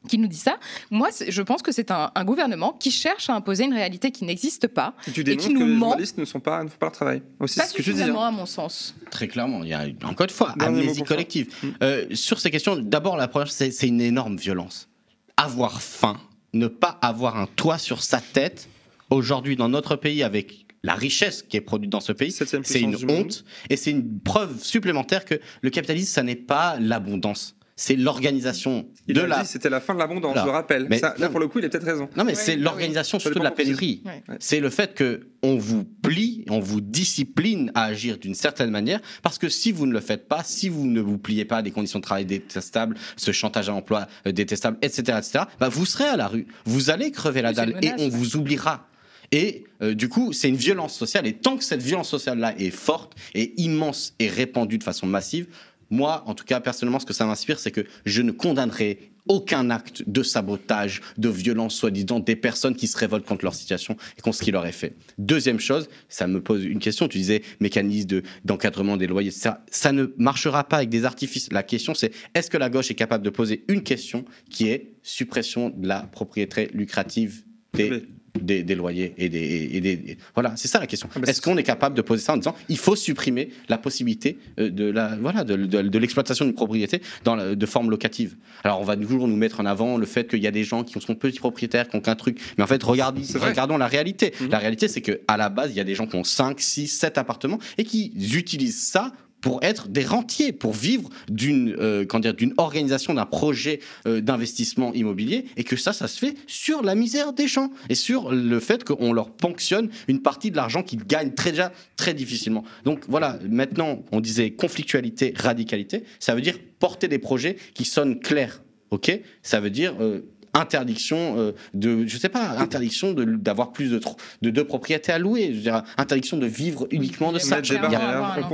qui nous dit ça. Moi, je pense que c'est un, gouvernement qui cherche à imposer une réalité qui n'existe pas et, tu et qui nous que les journalistes ne, sont pas, ne font pas leur travail. Aussi, pas ce que je dis. À mon sens. Très clairement, il y a encore une fois amnésie collective. Mm. Euh, sur ces questions, d'abord, la première, c'est une énorme violence. Avoir faim, ne pas avoir un toit sur sa tête, aujourd'hui dans notre pays avec la richesse qui est produite dans ce pays, c'est une honte et c'est une preuve supplémentaire que le capitalisme, ça n'est pas l'abondance c'est l'organisation de la. Dit, c'était la fin de l'abondance, je le rappelle. Mais, là, pour le coup, il a peut-être raison. Non, mais c'est l'organisation surtout de la pénurie. C'est le fait que on vous plie, on vous discipline à agir d'une certaine manière, parce que si vous ne le faites pas, si vous ne vous pliez pas à des conditions de travail détestables, ce chantage à l'emploi euh, détestable, etc., etc., bah, vous serez à la rue, vous allez crever la dalle et on vous oubliera. Et euh, du coup, c'est une violence sociale. Et tant que cette violence sociale-là est forte et immense et répandue de façon massive, moi, en tout cas, personnellement, ce que ça m'inspire, c'est que je ne condamnerai aucun acte de sabotage, de violence, soi-disant, des personnes qui se révoltent contre leur situation et contre ce qui leur est fait. Deuxième chose, ça me pose une question. Tu disais mécanisme d'encadrement des loyers, ça, ça ne marchera pas avec des artifices. La question, c'est est-ce que la gauche est capable de poser une question qui est suppression de la propriété lucrative des des, loyers et des, voilà c'est ça la question. Ah, est-ce qu'on est capable de poser ça en disant il faut supprimer la possibilité euh, de la voilà de, de, l'exploitation d'une propriété dans de forme locative? Alors on va toujours nous mettre en avant le fait qu'il y a des gens qui sont petits propriétaires qui ont qu'un truc. Mais en fait regardez, regardons la réalité. Mhm. la réalité c'est que à la base il y a des gens qui ont 5 6 7 appartements et qui utilisent ça pour être des rentiers, pour vivre d'une euh, d'une organisation, d'un projet euh, d'investissement immobilier, et que ça, ça se fait sur la misère des gens et sur le fait qu'on leur ponctionne une partie de l'argent qu'ils gagnent très, déjà très difficilement. Donc voilà, maintenant, on disait conflictualité, radicalité, ça veut dire porter des projets qui sonnent clairs. Ok, ça veut dire euh, interdiction euh, de, je sais pas, interdiction d'avoir plus de, de deux propriétés à louer, je veux dire, interdiction de vivre uniquement de ça.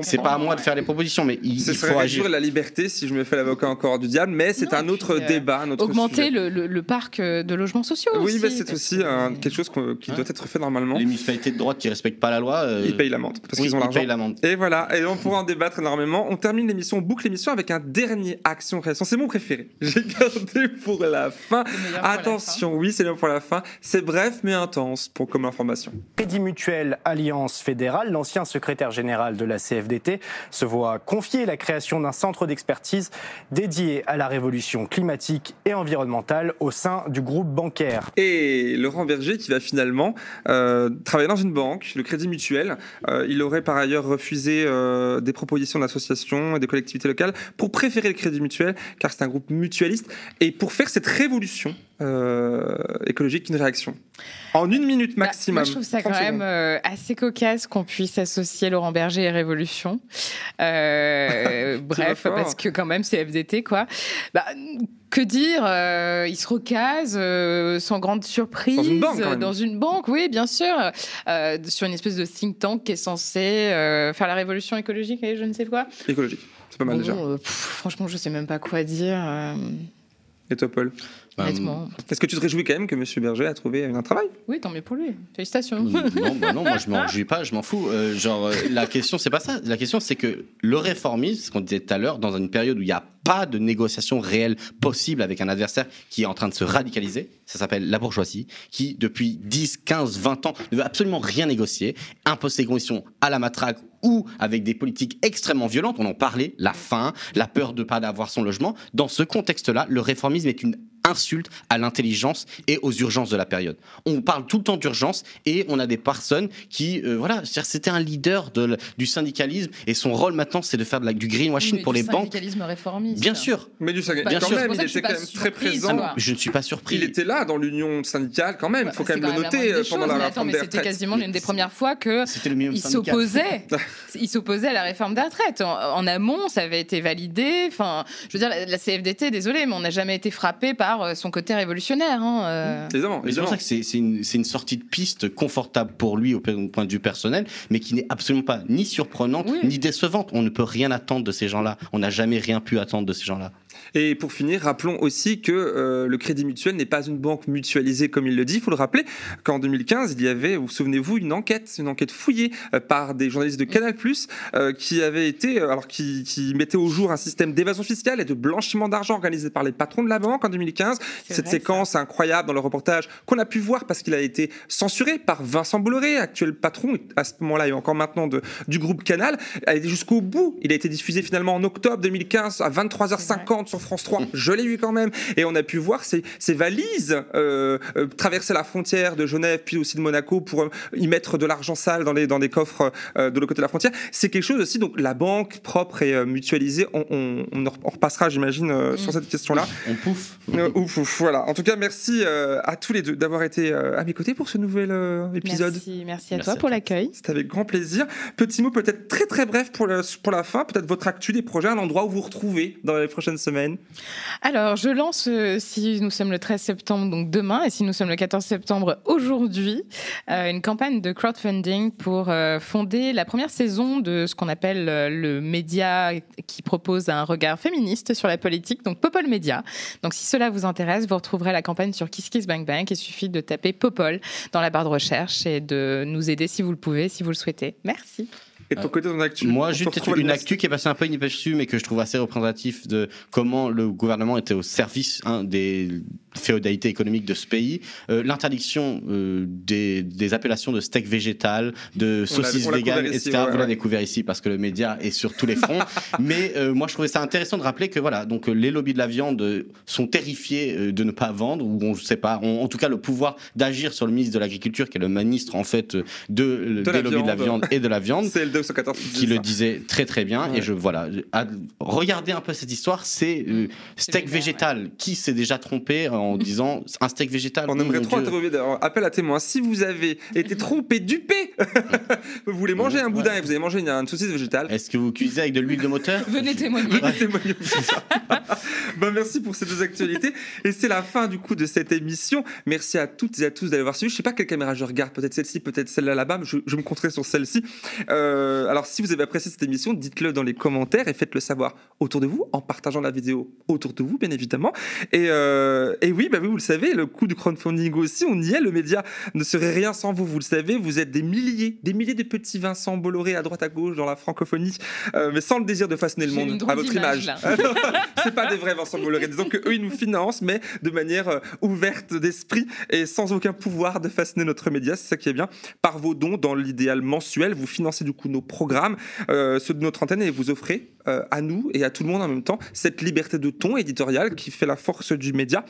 C'est pas à moi de faire les propositions, mais il, il faut agir. la liberté, si je me fais l'avocat encore du diable, mais c'est un autre euh, débat, un autre Augmenter le, le, parc euh, de logements sociaux. Oui, mais c'est aussi quelque chose qui doit être fait normalement. Les municipalités de droite qui respectent pas la loi, ils payent l'amende parce qu'ils ont l'argent. Et voilà, et on pourra en débattre énormément. On termine l'émission, on boucle l'émission avec un dernier action récent. C'est mon préféré. J'ai gardé pour la fin. Attention, oui, c'est bien pour la fin. C'est bref mais intense pour comme information. Crédit Mutuel Alliance Fédérale, l'ancien secrétaire général de la CFDT, se voit confier la création d'un centre d'expertise dédié à la révolution climatique et environnementale au sein du groupe bancaire. Et Laurent Berger qui va finalement euh, travailler dans une banque, le Crédit Mutuel. Euh, il aurait par ailleurs refusé euh, des propositions d'associations et des collectivités locales pour préférer le Crédit Mutuel car c'est un groupe mutualiste et pour faire cette révolution euh, écologique qu'une réaction. En une minute bah, maximum. moi, je trouve ça quand même euh, assez cocasse qu'on puisse associer Laurent Berger et Révolution. Euh, bref, parce que quand même, c'est FDT, quoi. Bah, que dire Il se recase sans grande surprise dans une banque, dans une banque oui, bien sûr, sur une espèce de think tank qui est censé faire la révolution écologique et je ne sais quoi. Écologique, c'est pas mal déjà. franchement, je sais même pas quoi dire. Et toi, Paul? Est-ce que tu te réjouis quand même que M. Berger a trouvé un travail Oui, tant mieux pour lui. Félicitations. Non, bah non moi je m'en réjouis pas, je m'en fous. Euh, genre, euh, la question, c'est pas ça. La question, c'est que le réformisme, ce qu'on disait tout à l'heure, dans une période où il n'y a pas de négociation réelle possible avec un adversaire qui est en train de se radicaliser, ça s'appelle la bourgeoisie, qui depuis 10, 15, 20 ans ne veut absolument rien négocier, impose ses conditions à la matraque ou avec des politiques extrêmement violentes, on en parlait, la faim, la peur de ne pas avoir son logement. Dans ce contexte-là, le réformisme est une insulte à l'intelligence et aux urgences de la période. On parle tout le temps d'urgence et on a des personnes qui, euh, voilà, c'était un leader de, du syndicalisme et son rôle maintenant, c'est de faire de la, du greenwashing pour les banques. syndicalisme réformiste. Bien sûr. Mais du syndicalisme, quand même, il était quand même très présent. je ne suis pas surpris. Il était là dans l'union syndicale quand même. Il faut quand même le noter euh, pendant la réforme des retraites. C'était quasiment l'une des premières fois que il s'opposait. il s'opposait à la réforme des retraites. En, amont, ça avait été validé. Enfin, je veux dire, la, CFDT, désolé, mais on n'a jamais été frappé par euh, son côté révolutionnaire. Hein, euh. C'est pour ça que c'est une, une, sortie de piste confortable pour lui au point de vue personnel, mais qui n'est absolument pas ni surprenante ni décevante. On ne peut rien attendre de ces gens-là. On n'a jamais rien pu attendre de ces gens-là. Et pour finir, rappelons aussi que euh, le Crédit Mutuel n'est pas une banque mutualisée comme il le dit. Il faut le rappeler qu'en 2015, il y avait, vous souvenez-vous, une enquête, une enquête fouillée euh, par des journalistes de Canal+ euh, qui avait été, alors qui, qui, mettait au jour un système d'évasion fiscale et de blanchiment d'argent organisé par les patrons de la banque en 2015. Cette séquence incroyable dans le reportage qu'on a pu voir parce qu'il a été censuré par Vincent Bolloré, actuel patron à ce moment-là et encore maintenant de, du groupe Canal, a été jusqu'au bout. Il a été diffusé finalement en octobre 2015 à 23h50 sur France 3. Je l'ai vu quand même. Et on a pu voir ces, valises euh, euh, traverser la frontière de Genève, puis aussi de Monaco, pour euh, y mettre de l'argent sale dans, les, dans des coffres de l'autre côté de la frontière. C'est quelque chose aussi, donc la banque propre et mutualisée, on, on, repassera, j'imagine, sur cette question-là. On pouffe. ouf, ouf, voilà. En tout cas, merci à tous les deux d'avoir été à mes côtés pour ce nouvel épisode. Merci, merci à toi pour l'accueil. C'était avec grand plaisir. Petit mot peut-être très très bref pour, pour la fin, peut-être votre actu des projets, un endroit où vous retrouvez dans les prochaines semaines. Alors, je lance, euh, si nous sommes le 13 septembre, donc demain, et si nous sommes le 14 septembre, aujourd'hui, euh, une campagne de crowdfunding pour euh, fonder la première saison de ce qu'on appelle le média qui propose un regard féministe sur la politique, donc Popol Média. Donc, si cela vous intéresse, vous retrouverez la campagne sur KissKissBankBank. Il suffit de taper Popol dans la barre de recherche et de nous aider si vous le pouvez, si vous le souhaitez. Merci. Et de ton côté, ton actu Moi, juste une actu qui est passée un peu inaperçue, mais que je trouve assez représentatif de comment le gouvernement était au service hein, des féodalité économique de ce pays, euh, l'interdiction euh, des, des, appellations de steak végétal, de saucisses véganes, etc. vous l'avez découvert ici parce que le média est sur tous les fronts. Mais euh, moi, je trouvais ça intéressant de rappeler que voilà, donc les lobbies de la viande sont terrifiés de ne pas vendre, ou on ne sait pas, en tout cas le pouvoir d'agir sur le ministre de l'Agriculture, qui est le ministre en fait de, de des lobbies de la viande et de la viande, c'est le 214 qui, le disait très très bien. Et je voilà, regardez un peu cette histoire, c'est steak végétal. Qui s'est déjà trompé en disant un steak végétal. On aimerait trop interviewer Appel à témoin. Si vous avez été trompé, dupé, vous voulez manger un boudin et vous avez mangé une, saucisse végétale. Est-ce que vous cuisez avec de l'huile de moteur Venez témoigner. Venez témoigner. ben, merci pour ces deux actualités. Et c'est la fin du coup de cette émission. Merci à toutes et à tous d'avoir suivi. Je sais pas quelle caméra je regarde. Peut-être celle-ci, peut-être celle-là là-bas. Je, je, me compterai sur celle-ci. Euh, alors, si vous avez apprécié cette émission, dites-le dans les commentaires et faites-le savoir autour de vous en partageant la vidéo autour de vous, bien évidemment. Et, euh, et oui, bah oui, vous le savez, le coût du crowdfunding aussi, on y est. Le média ne serait rien sans vous, vous le savez. Vous êtes des milliers, des milliers de petits Vincent Bolloré à droite à gauche dans la francophonie, euh, mais sans le désir de façonner le monde à votre image. C'est pas des vrais Vincent Bolloré. Disons que eux, ils nous financent, mais de manière euh, ouverte d'esprit et sans aucun pouvoir de façonner notre média. C'est ça qui est bien. Par vos dons, dans l'idéal mensuel, vous financez du coup nos programmes, euh, ceux de notre antenne, et vous offrez à nous et à tout le monde en même temps cette liberté de ton éditorial qui fait la force du média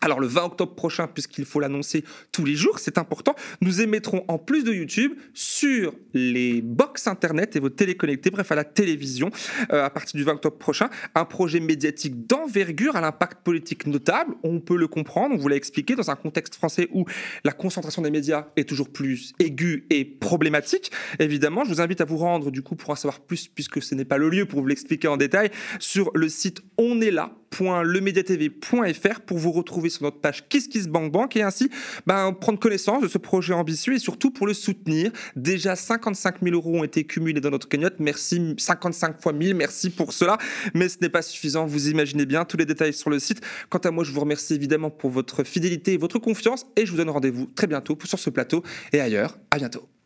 alors le 20 octobre prochain, puisqu'il faut l'annoncer tous les jours, c'est important, nous émettrons en plus de YouTube sur les box internet et vos téléconnectés, bref à la télévision, euh, à partir du 20 octobre prochain, un projet médiatique d'envergure à l'impact politique notable. On peut le comprendre, on vous l'a expliqué, dans un contexte français où la concentration des médias est toujours plus aiguë et problématique. Évidemment, je vous invite à vous rendre du coup pour en savoir plus, puisque ce n'est pas le lieu pour vous l'expliquer en détail, sur le site on est là www.lemediatv.fr pour vous retrouver sur notre page KissKissBankBank et ainsi ben, prendre connaissance de ce projet ambitieux et surtout pour le soutenir. Déjà 55 000 euros ont été cumulés dans notre cagnotte. Merci 55 fois 1000, merci pour cela. Mais ce n'est pas suffisant, vous imaginez bien tous les détails sur le site. Quant à moi, je vous remercie évidemment pour votre fidélité et votre confiance et je vous donne rendez-vous très bientôt sur ce plateau et ailleurs. À bientôt.